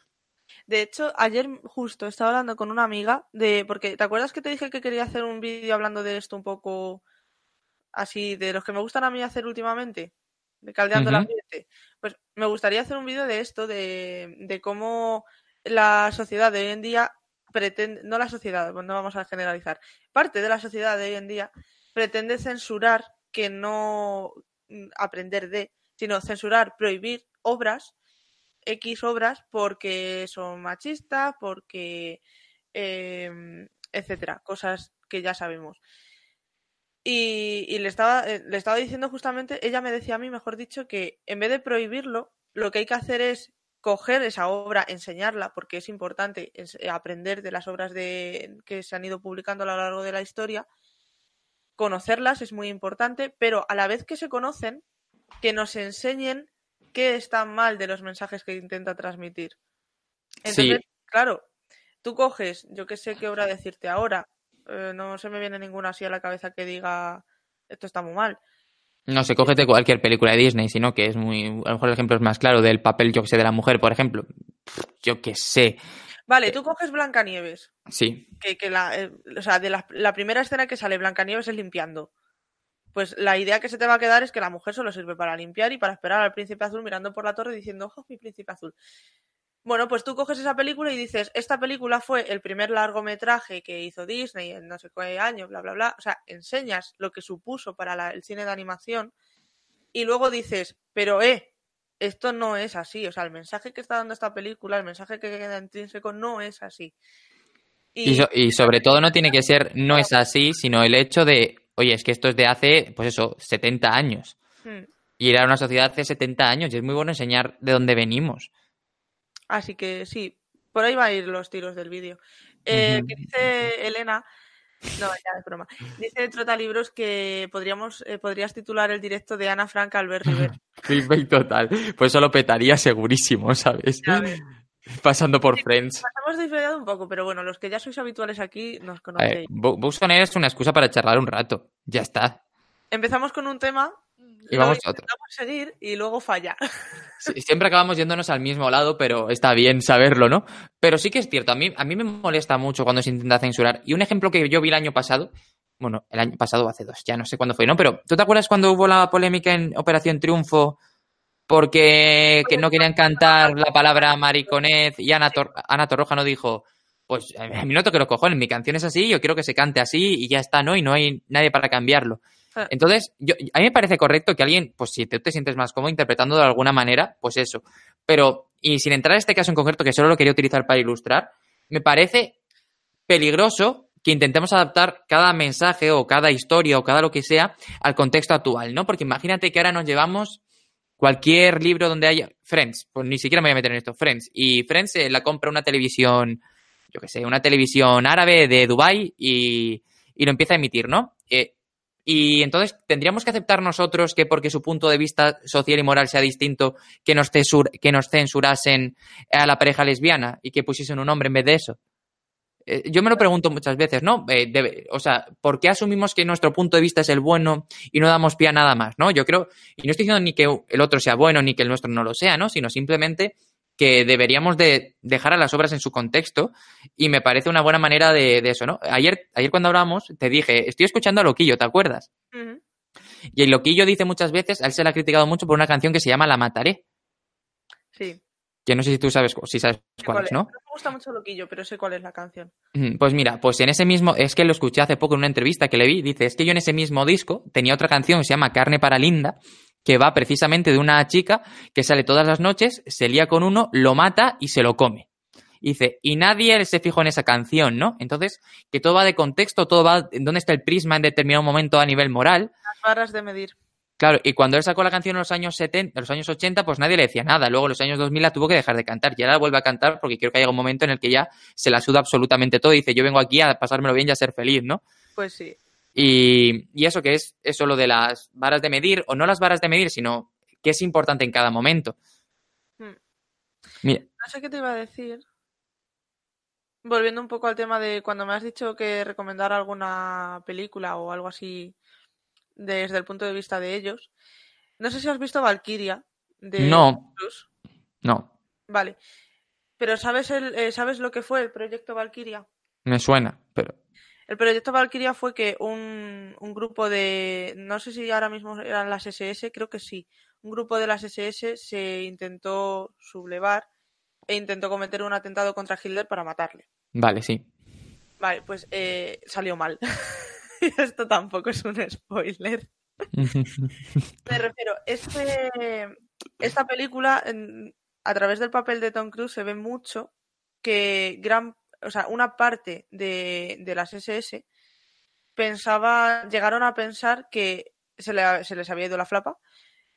De hecho, ayer justo estaba hablando con una amiga de. Porque, ¿te acuerdas que te dije que quería hacer un vídeo hablando de esto un poco así, de los que me gustan a mí hacer últimamente? De caldeando el Ujú. ambiente. Pues me gustaría hacer un vídeo de esto, de, de cómo la sociedad de hoy en día pretende. No la sociedad, pues no vamos a generalizar. Parte de la sociedad de hoy en día pretende censurar que no mm, aprender de, sino censurar, prohibir obras X obras porque son machistas, porque eh, etcétera, cosas que ya sabemos. Y, le, estaba, eh, le estaba diciendo justamente, ella me decía a mí, mejor dicho, que en vez de prohibirlo, lo que hay que hacer es coger esa obra, enseñarla, porque es importante aprender de las obras de, que se han ido publicando a lo largo de la historia, conocerlas es muy importante, pero a la vez que se conocen, que nos enseñen qué está mal de los mensajes que intenta transmitir. Entonces, claro, tú coges, yo qué sé qué obra decirte ahora, eh, no se me viene ninguna así a la cabeza que diga esto está muy mal. No sé, cógete cualquier película de Disney, sino que es muy. A lo mejor el ejemplo es más claro del papel, yo que sé, de la mujer, por ejemplo. Yo que sé. Vale, tú coges Blancanieves. Sí. Que, que la, eh, o sea, de la, la, primera escena que sale Blancanieves es limpiando. Pues la idea que se te va a quedar es que la mujer solo sirve para limpiar y para esperar al príncipe azul mirando por la torre diciendo, oh, mi príncipe azul. Bueno, pues tú coges esa película y dices, esta película fue el primer largometraje que hizo Disney en no sé qué año, bla, bla, bla. O sea, enseñas lo que supuso para el cine de animación y luego dices, pero eh, esto no es así. O sea, el mensaje que está dando esta película, el mensaje que queda intrínseco no es así. Y, y, sobre todo no tiene que ser no es así, sino el hecho de, oye, es que esto es de hace, pues eso, 70 años. Hmm. Y era una sociedad hace 70 años y es muy bueno enseñar de dónde venimos. Así que sí, por ahí va a ir los tiros del vídeo. Eh, que dice Elena, no, ya es broma. Dice Trotalibros que podríamos, eh, podrías titular el directo de Ana Frank Albert River. Clickbait total. Pues eso lo petaría segurísimo, ¿sabes? Pasando por Friends. Nos hemos diferido un poco, pero bueno, los que ya sois habituales aquí nos conocéis. Eh, es una excusa para charlar un rato. Ya está. Empezamos con un tema y vamos a otro. seguir y luego falla. siempre acabamos yéndonos al mismo lado, pero está bien saberlo, ¿no? Pero sí que es cierto, a mí, a mí me molesta mucho cuando se intenta censurar. Y un ejemplo que yo vi el año pasado, bueno, el año pasado hace dos, ya no sé cuándo fue, ¿no? Pero ¿tú te acuerdas cuando hubo la polémica en Operación Triunfo? Porque que no querían cantar la palabra mariconet y Ana, Ana Torroja no dijo, pues a mí no toque los cojones, mi canción es así, yo quiero que se cante así y ya está, ¿no? Y no hay nadie para cambiarlo. Ah. Entonces, yo, a mí me parece correcto que alguien, pues si tú te sientes más cómodo interpretando de alguna manera, pues eso. Pero, y sin entrar en este caso en concreto, que solo lo quería utilizar para ilustrar, me parece peligroso que intentemos adaptar cada mensaje o cada historia o cada lo que sea al contexto actual, ¿no? Porque imagínate que ahora nos llevamos cualquier libro donde haya Friends, pues ni siquiera me voy a meter en esto, Friends, y Friends eh, la compra una televisión, yo qué sé, una televisión árabe de Dubai y, y lo empieza a emitir, ¿no? Eh, y entonces tendríamos que aceptar nosotros que porque su punto de vista social y moral sea distinto, que nos, que nos censurasen a la pareja lesbiana y que pusiesen un hombre en vez de eso. Eh, yo me lo pregunto muchas veces, ¿no? Eh, o sea, ¿por qué asumimos que nuestro punto de vista es el bueno y no damos pie a nada más, ¿no? Yo creo, y no estoy diciendo ni que el otro sea bueno ni que el nuestro no lo sea, ¿no? Sino simplemente que deberíamos de dejar a las obras en su contexto y me parece una buena manera de, eso, ¿no? Ayer, ayer cuando hablamos te dije, estoy escuchando a Loquillo, ¿te acuerdas? Y el Loquillo dice muchas veces, a él se le ha criticado mucho por una canción que se llama La Mataré. Sí. Que no sé si tú sabes, si sabes cuál, es, ¿no? Gusta mucho Loquillo, pero sé cuál es la canción. Pues mira, pues en ese mismo, es que lo escuché hace poco en una entrevista que le vi, dice, es que yo en ese mismo disco tenía otra canción que se llama Carne para Linda, que va precisamente de una chica que sale todas las noches, se lía con uno, lo mata y se lo come. dice, y nadie se fijó en esa canción, ¿no? Entonces, que todo va de contexto, todo va en dónde está el prisma en determinado momento a nivel moral. Las barras de medir. Claro, y cuando él sacó la canción en los años 70, en los años 80, pues nadie le decía nada. Luego en los años 2000 la tuvo que dejar de cantar. Y ahora la vuelve a cantar porque creo que llega un momento en el que ya se la suda absolutamente todo y dice, yo vengo aquí a pasármelo bien y a ser feliz, ¿no? Pues sí. Y, eso que es eso lo de las varas de medir, o no las varas de medir, sino qué es importante en cada momento. Hmm. No sé qué te iba a decir. Volviendo un poco al tema de cuando me has dicho que recomendar alguna película o algo así desde el punto de vista de ellos. No sé si has visto Valkyria de No. No. Vale. Pero ¿sabes, el, eh, ¿sabes lo que fue el proyecto Valkyria? Me suena, pero el proyecto Valkyria fue que un, un, grupo de, no sé si ahora mismo eran las SS, creo que sí, un grupo de las SS se intentó sublevar e intentó cometer un atentado contra Hitler para matarle. Vale, sí. Vale, pues eh, salió mal. Esto tampoco es un spoiler. Me refiero, este, esta película, a través del papel de Tom Cruise, se ve mucho que gran o sea, una parte de, las SS pensaba, llegaron a pensar que se, le- se les había ido la flapa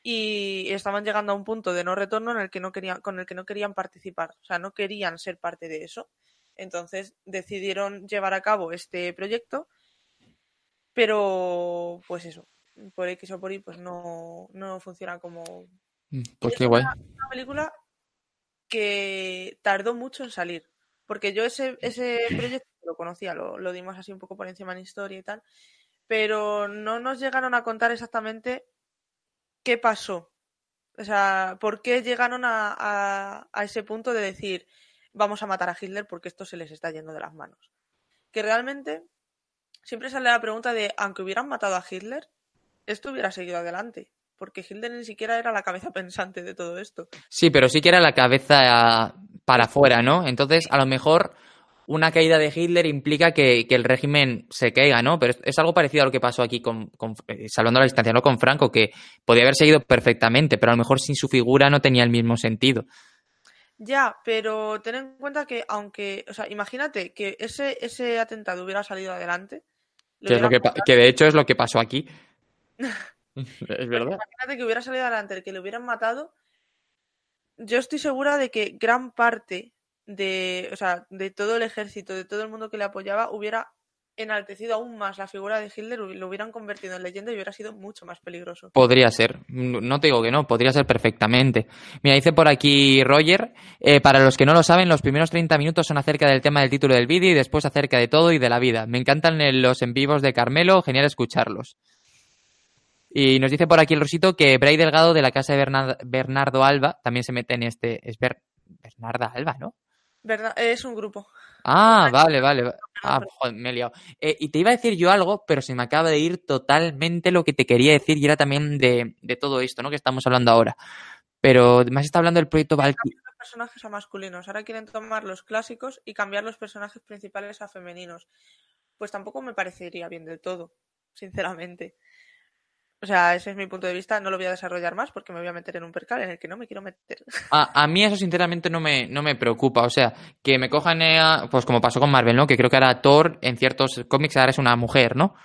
y estaban llegando a un punto de no retorno en el que no querían, con el que no querían participar, o sea, no querían ser parte de eso. Entonces decidieron llevar a cabo este proyecto, pero pues eso, por X o por Y, pues no, no funciona como Pues es qué guay. una película que tardó mucho en salir. Porque yo ese, ese proyecto lo conocía, lo, lo dimos así un poco por encima en historia y tal, pero no nos llegaron a contar exactamente qué pasó. O sea, por qué llegaron a, a- a ese punto de decir vamos a matar a Hitler porque esto se les está yendo de las manos. Que realmente siempre sale la pregunta de, aunque hubieran matado a Hitler, esto hubiera seguido adelante. Porque Hitler ni siquiera era la cabeza pensante de todo esto. Sí, pero sí que era la cabeza para afuera, ¿no? Entonces, a lo mejor una caída de Hitler implica que, que el régimen se caiga, ¿no? Pero es, es algo parecido a lo que pasó aquí con, con eh, salvando la distancia, no con Franco, que podía haber seguido perfectamente, pero a lo mejor sin su figura no tenía el mismo sentido. Ya, pero ten en cuenta que aunque, o sea, imagínate que ese, ese atentado hubiera salido adelante. Que, es lo que, que de hecho es lo que pasó aquí. es verdad. Imagínate que hubiera salido adelante, que le hubieran matado. Yo estoy segura de que gran parte de, o sea, de todo el ejército, de todo el mundo que le apoyaba, hubiera enaltecido aún más la figura de Hitler, lo hubieran convertido en leyenda y hubiera sido mucho más peligroso. Podría ser, no te digo que no, podría ser perfectamente. Mira, dice por aquí Roger, eh, para los que no lo saben, los primeros 30 minutos son acerca del tema del título del vídeo y después acerca de todo y de la vida. Me encantan eh, los en vivos de Carmelo, genial escucharlos. Y nos dice por aquí el Rosito que Bray Delgado de la casa de Bernard- Bernardo Alba también se mete en este... Es Ber- Bernarda Alba, ¿no? Es un grupo. Ah, vale, vale. va- Ah, joder, me he liado. Eh, y te iba a decir yo algo, pero se me acaba de ir totalmente lo que te quería decir y era también de, de todo esto, ¿no? Que estamos hablando ahora. Pero has estado hablando del proyecto Valkyrie. los personajes a masculinos. Ahora quieren tomar los clásicos y cambiar los personajes principales a femeninos. Pues tampoco me parecería bien del todo, sinceramente. O sea, ese es mi punto de vista. No lo voy a desarrollar más porque me voy a meter en un percal en el que no me quiero meter. A, a mí eso sinceramente no me, no me preocupa. O sea, que me cojan, eh, a- pues como pasó con Marvel, ¿no? Que creo que ahora Thor en ciertos cómics ahora es una mujer, ¿no?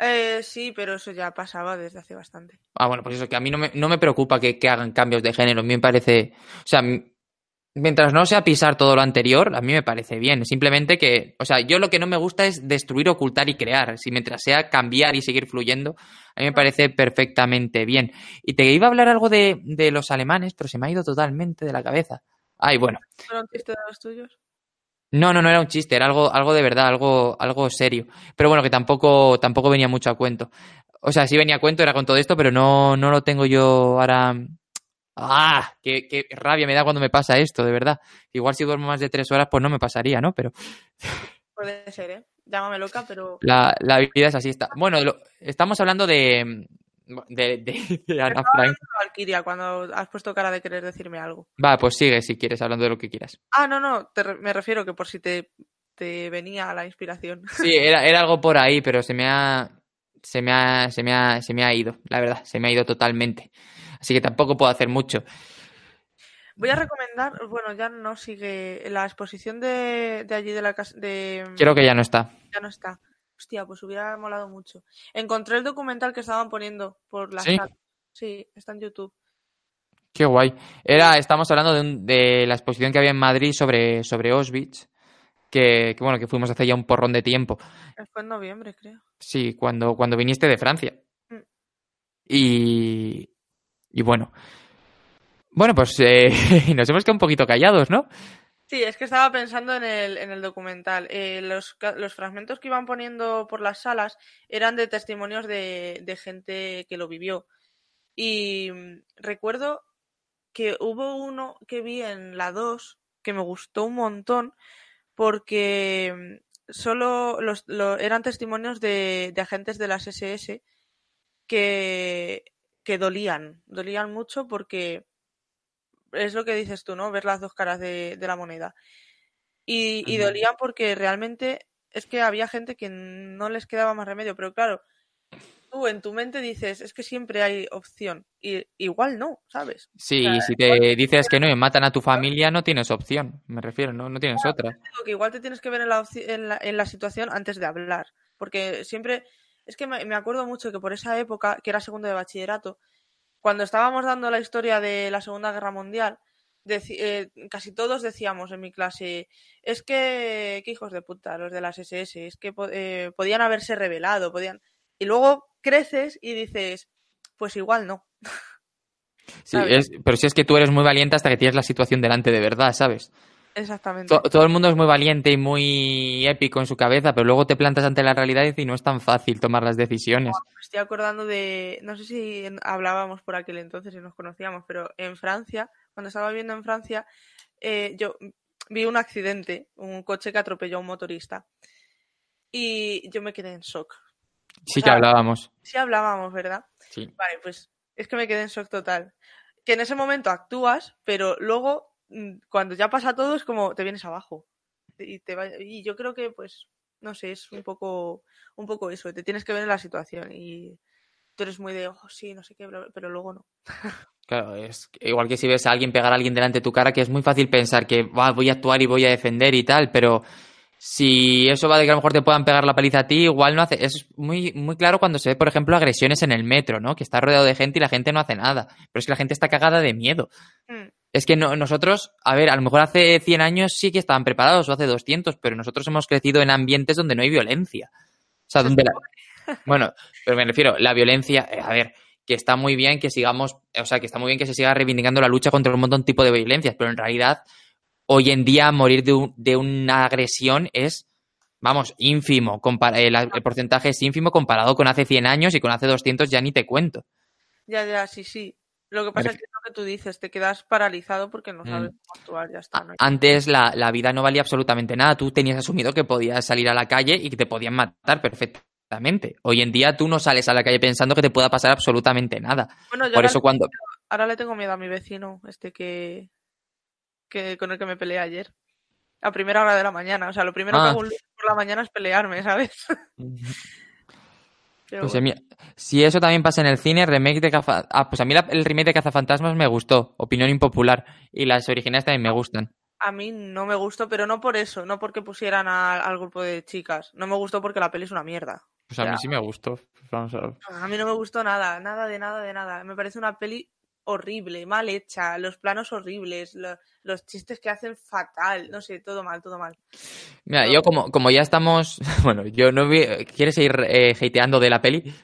Eh, sí, pero eso ya pasaba desde hace bastante. Ah, bueno, pues eso, que a mí no me, no me preocupa que, que hagan cambios de género. A mí me parece. O sea, mientras no sea pisar todo lo anterior, a mí me parece bien. Simplemente que. O sea, yo lo que no me gusta es destruir, ocultar y crear. Si mientras sea cambiar y seguir fluyendo, a mí me parece perfectamente bien. Y te iba a hablar algo de, de los alemanes, pero se me ha ido totalmente de la cabeza. Ay, bueno. ¿Fueron un chiste de los tuyos? No, no, no era un chiste, era algo, algo de verdad, algo, algo serio. Pero bueno, que tampoco, tampoco venía mucho a cuento. O sea, sí venía a cuento, era con todo esto, pero no, no lo tengo yo ahora. ¡Ah! Qué, qué rabia me da cuando me pasa esto, de verdad. Igual si duermo más de tres horas, pues no me pasaría, ¿no? Pero Puede ser, ¿eh? Llámame loca, pero... la, la vida es así. Está. Bueno, lo- estamos hablando de. de, de, de Ana Frank. Valkyria, cuando has puesto cara de querer decirme algo. Va, pues sigue si quieres, hablando de lo que quieras. Ah, no, no, te re- me refiero que por si te, te venía la inspiración. Sí, era, era algo por ahí, pero se me ha. Se me ha, se me ha, se me ha ido, la verdad, se me ha ido totalmente. Así que tampoco puedo hacer mucho. Voy a recomendar, bueno, ya no sigue la exposición de, de allí de la casa de Creo que ya no está. ya no está. Hostia, pues hubiera molado mucho. Encontré el documental que estaban poniendo por la ¿Sí? sala. Sí, está en YouTube. Qué guay. Era, estamos hablando de, un- de la exposición que había en Madrid sobre, sobre Auschwitz, que, que, bueno, que fuimos hace ya un porrón de tiempo. Fue en noviembre, creo. Sí, cuando, cuando viniste de Francia. Mm. Y, y bueno. Bueno, pues eh, nos hemos quedado un poquito callados, ¿no? Sí, es que estaba pensando en el, en el documental. Eh, los, los fragmentos que iban poniendo por las salas eran de testimonios de, de gente que lo vivió. Y mm, recuerdo que hubo uno que vi en la 2 que me gustó un montón porque mm, solo los, lo- eran testimonios de, de agentes de las SS que, que dolían, dolían mucho porque es lo que dices tú, ¿no? Ver las dos caras de, de la moneda. Y, y dolían porque realmente es que había gente que no les quedaba más remedio, pero claro, tú en tu mente dices, es que siempre hay opción. Y igual no, ¿sabes? Sí, O sea, si te dices que no y matan a tu familia, no tienes opción, me refiero, no, no tienes otra. que igual te tienes que ver en la, en la, en la situación antes de hablar. Porque siempre, es que me, me acuerdo mucho que por esa época, que era segundo de bachillerato, cuando estábamos dando la historia de la Segunda Guerra Mundial, eh, casi todos decíamos en mi clase, es que, qué hijos de puta, los de las SS, es que eh, podían haberse rebelado, podían... Y luego creces y dices, pues igual no. Sí, es- pero si es que tú eres muy valiente hasta que tienes la situación delante de verdad, ¿sabes? Exactamente. To- todo el mundo es muy valiente y muy épico en su cabeza, pero luego te plantas ante la realidad y no es tan fácil tomar las decisiones. Me estoy acordando de, no sé si hablábamos por aquel entonces y nos conocíamos, pero en Francia, cuando estaba viviendo en Francia, eh, yo vi un accidente, un coche que atropelló a un motorista. Y yo me quedé en shock. Sí que sea, hablábamos. Sí hablábamos, ¿verdad? Sí. Vale, pues es que me quedé en shock total. Que en ese momento actúas, pero luego, mm, cuando ya pasa todo, es como te vienes abajo. Y, te va- y yo creo que, pues, no sé, es un poco, un poco eso. Te tienes que ver en la situación. Y tú eres muy de, oh, sí, no sé qué, bla, bla", pero luego no. Claro, es igual que si ves a alguien pegar a alguien delante de tu cara, que es muy fácil pensar que "Buah, voy a actuar y voy a defender y tal, pero si eso va de que a lo mejor te puedan pegar la paliza a ti, igual no hace. Es muy, muy claro cuando se ve, por ejemplo, agresiones en el metro, ¿no? Que está rodeado de gente y la gente no hace nada. Pero es que la gente está cagada de miedo. Mm, Es que no- nosotros, a ver, a lo mejor hace 100 años sí que estaban preparados o hace 200, pero nosotros hemos crecido en ambientes donde no hay violencia. O sea, donde la... Bueno, pero me refiero, la violencia, eh, a ver, que está muy bien que sigamos, o sea, que está muy bien que se siga reivindicando la lucha contra un montón de tipo de violencias, pero en realidad, hoy en día morir de, un- de una agresión es, vamos, ínfimo. el, el porcentaje es ínfimo comparado con hace 100 años y con hace 200 ya ni te cuento. Ya, ya, sí, sí. Lo que pasa es que es lo que tú dices, te quedas paralizado porque no Mm. sabes cómo actuar, ya está. ¿no? Antes la, la vida no valía absolutamente nada. Tú tenías asumido que podías salir a la calle y que te podían matar perfectamente. Hoy en día tú no sales a la calle pensando que te pueda pasar absolutamente nada. Bueno, yo Por ahora, eso cuando... ahora le tengo miedo a mi vecino, este que, que con el que me peleé ayer. A primera hora de la mañana. O sea, lo primero Ah. que hago un lunes por la mañana es pelearme, ¿sabes? Pues, bueno. mira, si eso también pasa en el cine, remake de Caza... Ah, pues a mí la- el remake de Cazafantasmas me gustó. Opinión impopular. Y las originales también me gustan. A mí no me gustó, pero no por eso, no porque pusieran a- al grupo de chicas. No me gustó porque la peli es una mierda. Pues a mí sí me gustó. Vamos a. A mí no me gustó nada, nada de nada de nada. Me parece una peli horrible, mal hecha, los planos horribles, lo- los chistes que hacen fatal, no sé, todo mal, todo mal. Mira, yo como, como ya estamos... Bueno, yo no vi... ¿Quieres ir eh, hateando de la peli?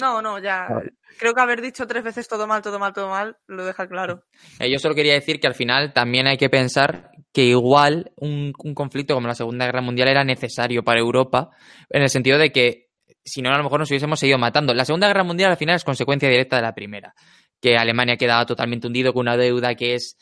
No, no, ya. Vale. Creo que haber dicho tres veces todo mal, todo mal, todo mal, lo deja claro. Eh, yo solo quería decir que al final también hay que pensar que igual un, un conflicto como la Segunda Guerra Mundial era necesario para Europa, en el sentido de que si no, a lo mejor nos hubiésemos seguido matando. La Segunda Guerra Mundial al final es consecuencia directa de la primera, que Alemania quedaba totalmente hundido con una deuda que es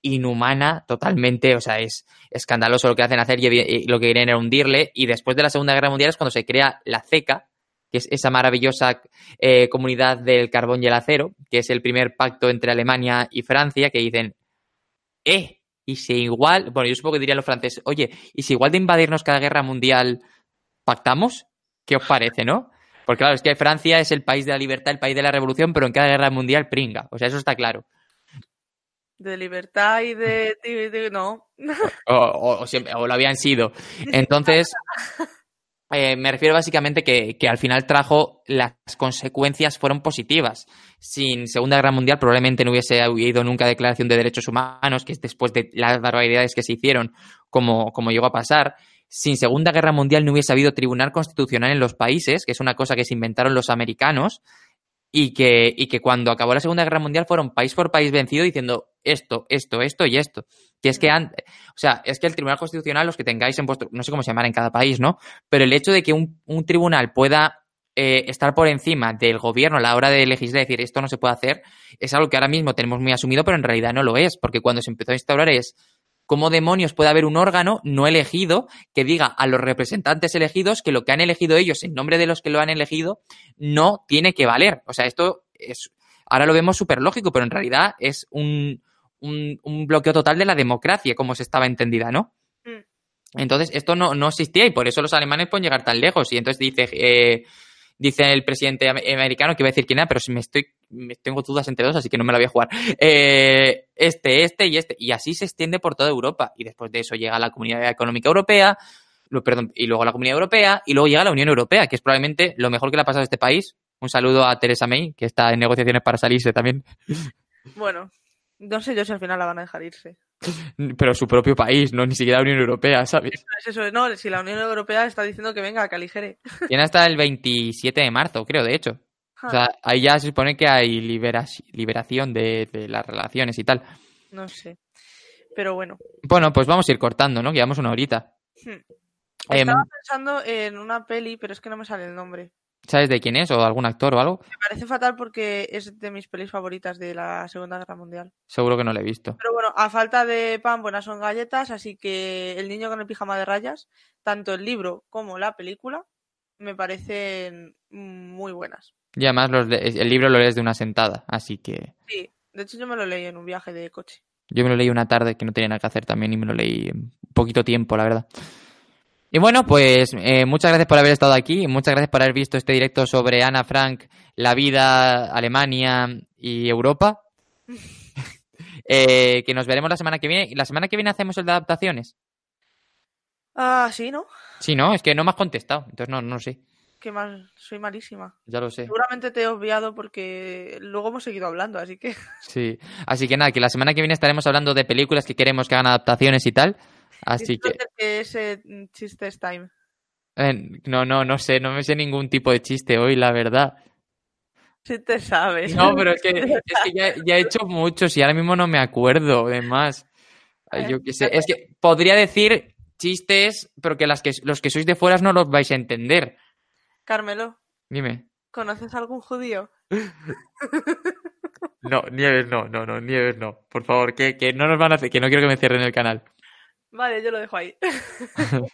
inhumana totalmente, o sea, es escandaloso lo que hacen hacer y, lo que quieren era hundirle. Y después de la Segunda Guerra Mundial es cuando se crea la CECA, que es esa maravillosa eh, comunidad del carbón y el acero, que es el primer pacto entre Alemania y Francia, que dicen, eh, y si igual, bueno, yo supongo que dirían los franceses, oye, y si igual de invadirnos cada guerra mundial pactamos, ¿qué os parece, no? Porque claro, es que Francia es el país de la libertad, el país de la revolución, pero en cada guerra mundial pringa, o sea, eso está claro. De libertad y de. de- de- no. O, o- o siempre- o lo habían sido. Entonces, eh, me refiero básicamente que, que al final trajo las consecuencias fueron positivas. Sin Segunda Guerra Mundial probablemente no hubiese habido nunca declaración de derechos humanos, que es después de las barbaridades que se hicieron, como, como llegó a pasar. Sin Segunda Guerra Mundial no hubiese habido tribunal constitucional en los países, que es una cosa que se inventaron los americanos, y que, y que cuando acabó la Segunda Guerra Mundial fueron país por país vencido diciendo esto, esto, esto y esto. Que es que antes, o sea, es que el Tribunal Constitucional, los que tengáis en vuestro, no sé cómo se llamará en cada país, ¿no? Pero el hecho de que un, un tribunal pueda eh, estar por encima del gobierno a la hora de legislar y decir esto no se puede hacer, es algo que ahora mismo tenemos muy asumido, pero en realidad no lo es, porque cuando se empezó a instaurar es cómo demonios puede haber un órgano no elegido que diga a los representantes elegidos que lo que han elegido ellos en nombre de los que lo han elegido no tiene que valer. O sea, esto es ahora lo vemos súper lógico, pero en realidad es un, un, un bloqueo total de la democracia, como se estaba entendida, ¿no? Mm. Entonces, esto no, no existía y por eso los alemanes pueden llegar tan lejos. Y entonces dice, eh, dice el presidente am- americano, que iba a decir quién era, pero si me estoy, tengo dudas entre dos, así que no me la voy a jugar. Eh, este, este y este. Y así se extiende por toda Europa. Y después de eso llega la Comunidad Económica Europea, lo- perdón, y luego la Comunidad Europea, y luego llega la Unión Europea, que es probablemente lo mejor que le ha pasado a este país. Un saludo a Theresa May, que está en negociaciones para salirse también. Bueno, no sé yo si al final la van a dejar irse. Pero su propio país, no ni siquiera la Unión Europea, ¿sabes? Es eso, no, si la Unión Europea está diciendo que venga, que aligere. Tiene hasta el 27 de marzo, creo, de hecho. O sea, ahí ya se supone que hay libera- liberación de, de las relaciones y tal. no sé. Pero bueno. Bueno, pues vamos a ir cortando, ¿no? Llevamos una horita. Hmm. Em, Estaba pensando en una peli, pero es que no me sale el nombre. ¿Sabes de quién es? ¿O algún actor o algo? Me parece fatal porque es de mis pelis favoritas de la Segunda Guerra Mundial. Seguro que no lo he visto. Pero bueno, a falta de pan, buenas son galletas, así que El niño con el pijama de rayas, tanto el libro como la película, me parecen muy buenas. Y además los de- el libro lo lees de una sentada, así que Sí, de hecho yo me lo leí en un viaje de coche. yo me lo leí una tarde que no tenía nada que hacer también y me lo leí en poquito tiempo, la verdad. Y bueno, pues eh, muchas gracias por haber estado aquí, muchas gracias por haber visto este directo sobre Ana Frank, la vida, Alemania y Europa. Eh, que nos veremos la semana que viene. ¿Y la semana que viene hacemos el de adaptaciones? Ah, sí, ¿no? Sí, no, es que no me has contestado, entonces no, no sé, Qué mal, soy malísima. ya lo sé. Seguramente te he obviado porque luego hemos seguido hablando, así que Sí, así que nada, que la semana que viene estaremos hablando de películas que queremos que hagan adaptaciones y tal. Así que, que ese chiste es time. eh, no, no, no sé, no me sé ningún tipo de chiste hoy, la verdad. Si te sabes. No, pero es que, es que ya, ya he hecho muchos y ahora mismo no me acuerdo de más. Yo qué sé, es que podría decir chistes, pero que, las que los que sois de fuera no los vais a entender. Carmelo, Dime. ¿conoces algún judío? No, Nieves no, no, no, Nieves no. Por favor, que, que no nos van a hacer, que no quiero que me cierren el canal. Vale, yo lo dejo ahí.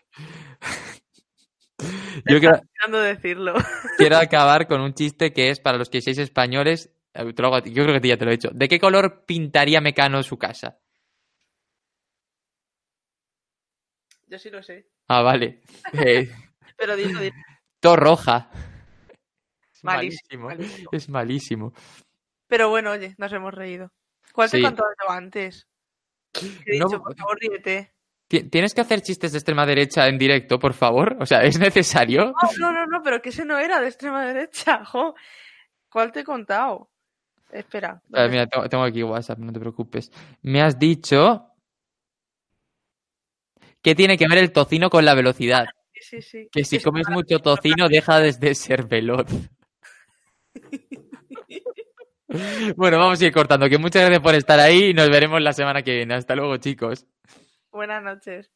Yo quiero, decirlo. quiero acabar con un chiste que es para los que seáis españoles. eh, Yo creo que ya te lo he hecho. ¿De qué color pintaría Mecano su casa? Yo sí lo sé. Ah, vale. Eh, Pero dilo, dilo. To roja. Es Malísimo, malísimo. malísimo. Es malísimo. Pero bueno, oye, nos hemos reído. ¿Cuál te Sí. he contado yo antes? He No, dicho, por favor, ríete. Ti- ¿Tienes que hacer chistes de extrema derecha en directo, por favor? O sea, ¿es necesario? No, no, no, no, pero que ese no era de extrema derecha, jo. ¿Cuál te he contado? Espera. A ver, mira, tengo, tengo aquí WhatsApp, no te preocupes. Me has dicho que tiene que ver el tocino con la velocidad. Sí, sí, sí. Que si Es comes para- mucho tocino deja de de ser veloz. Bueno, vamos a ir cortando. Que muchas gracias por estar ahí y nos veremos la semana que viene. Hasta luego, chicos. Buenas noches.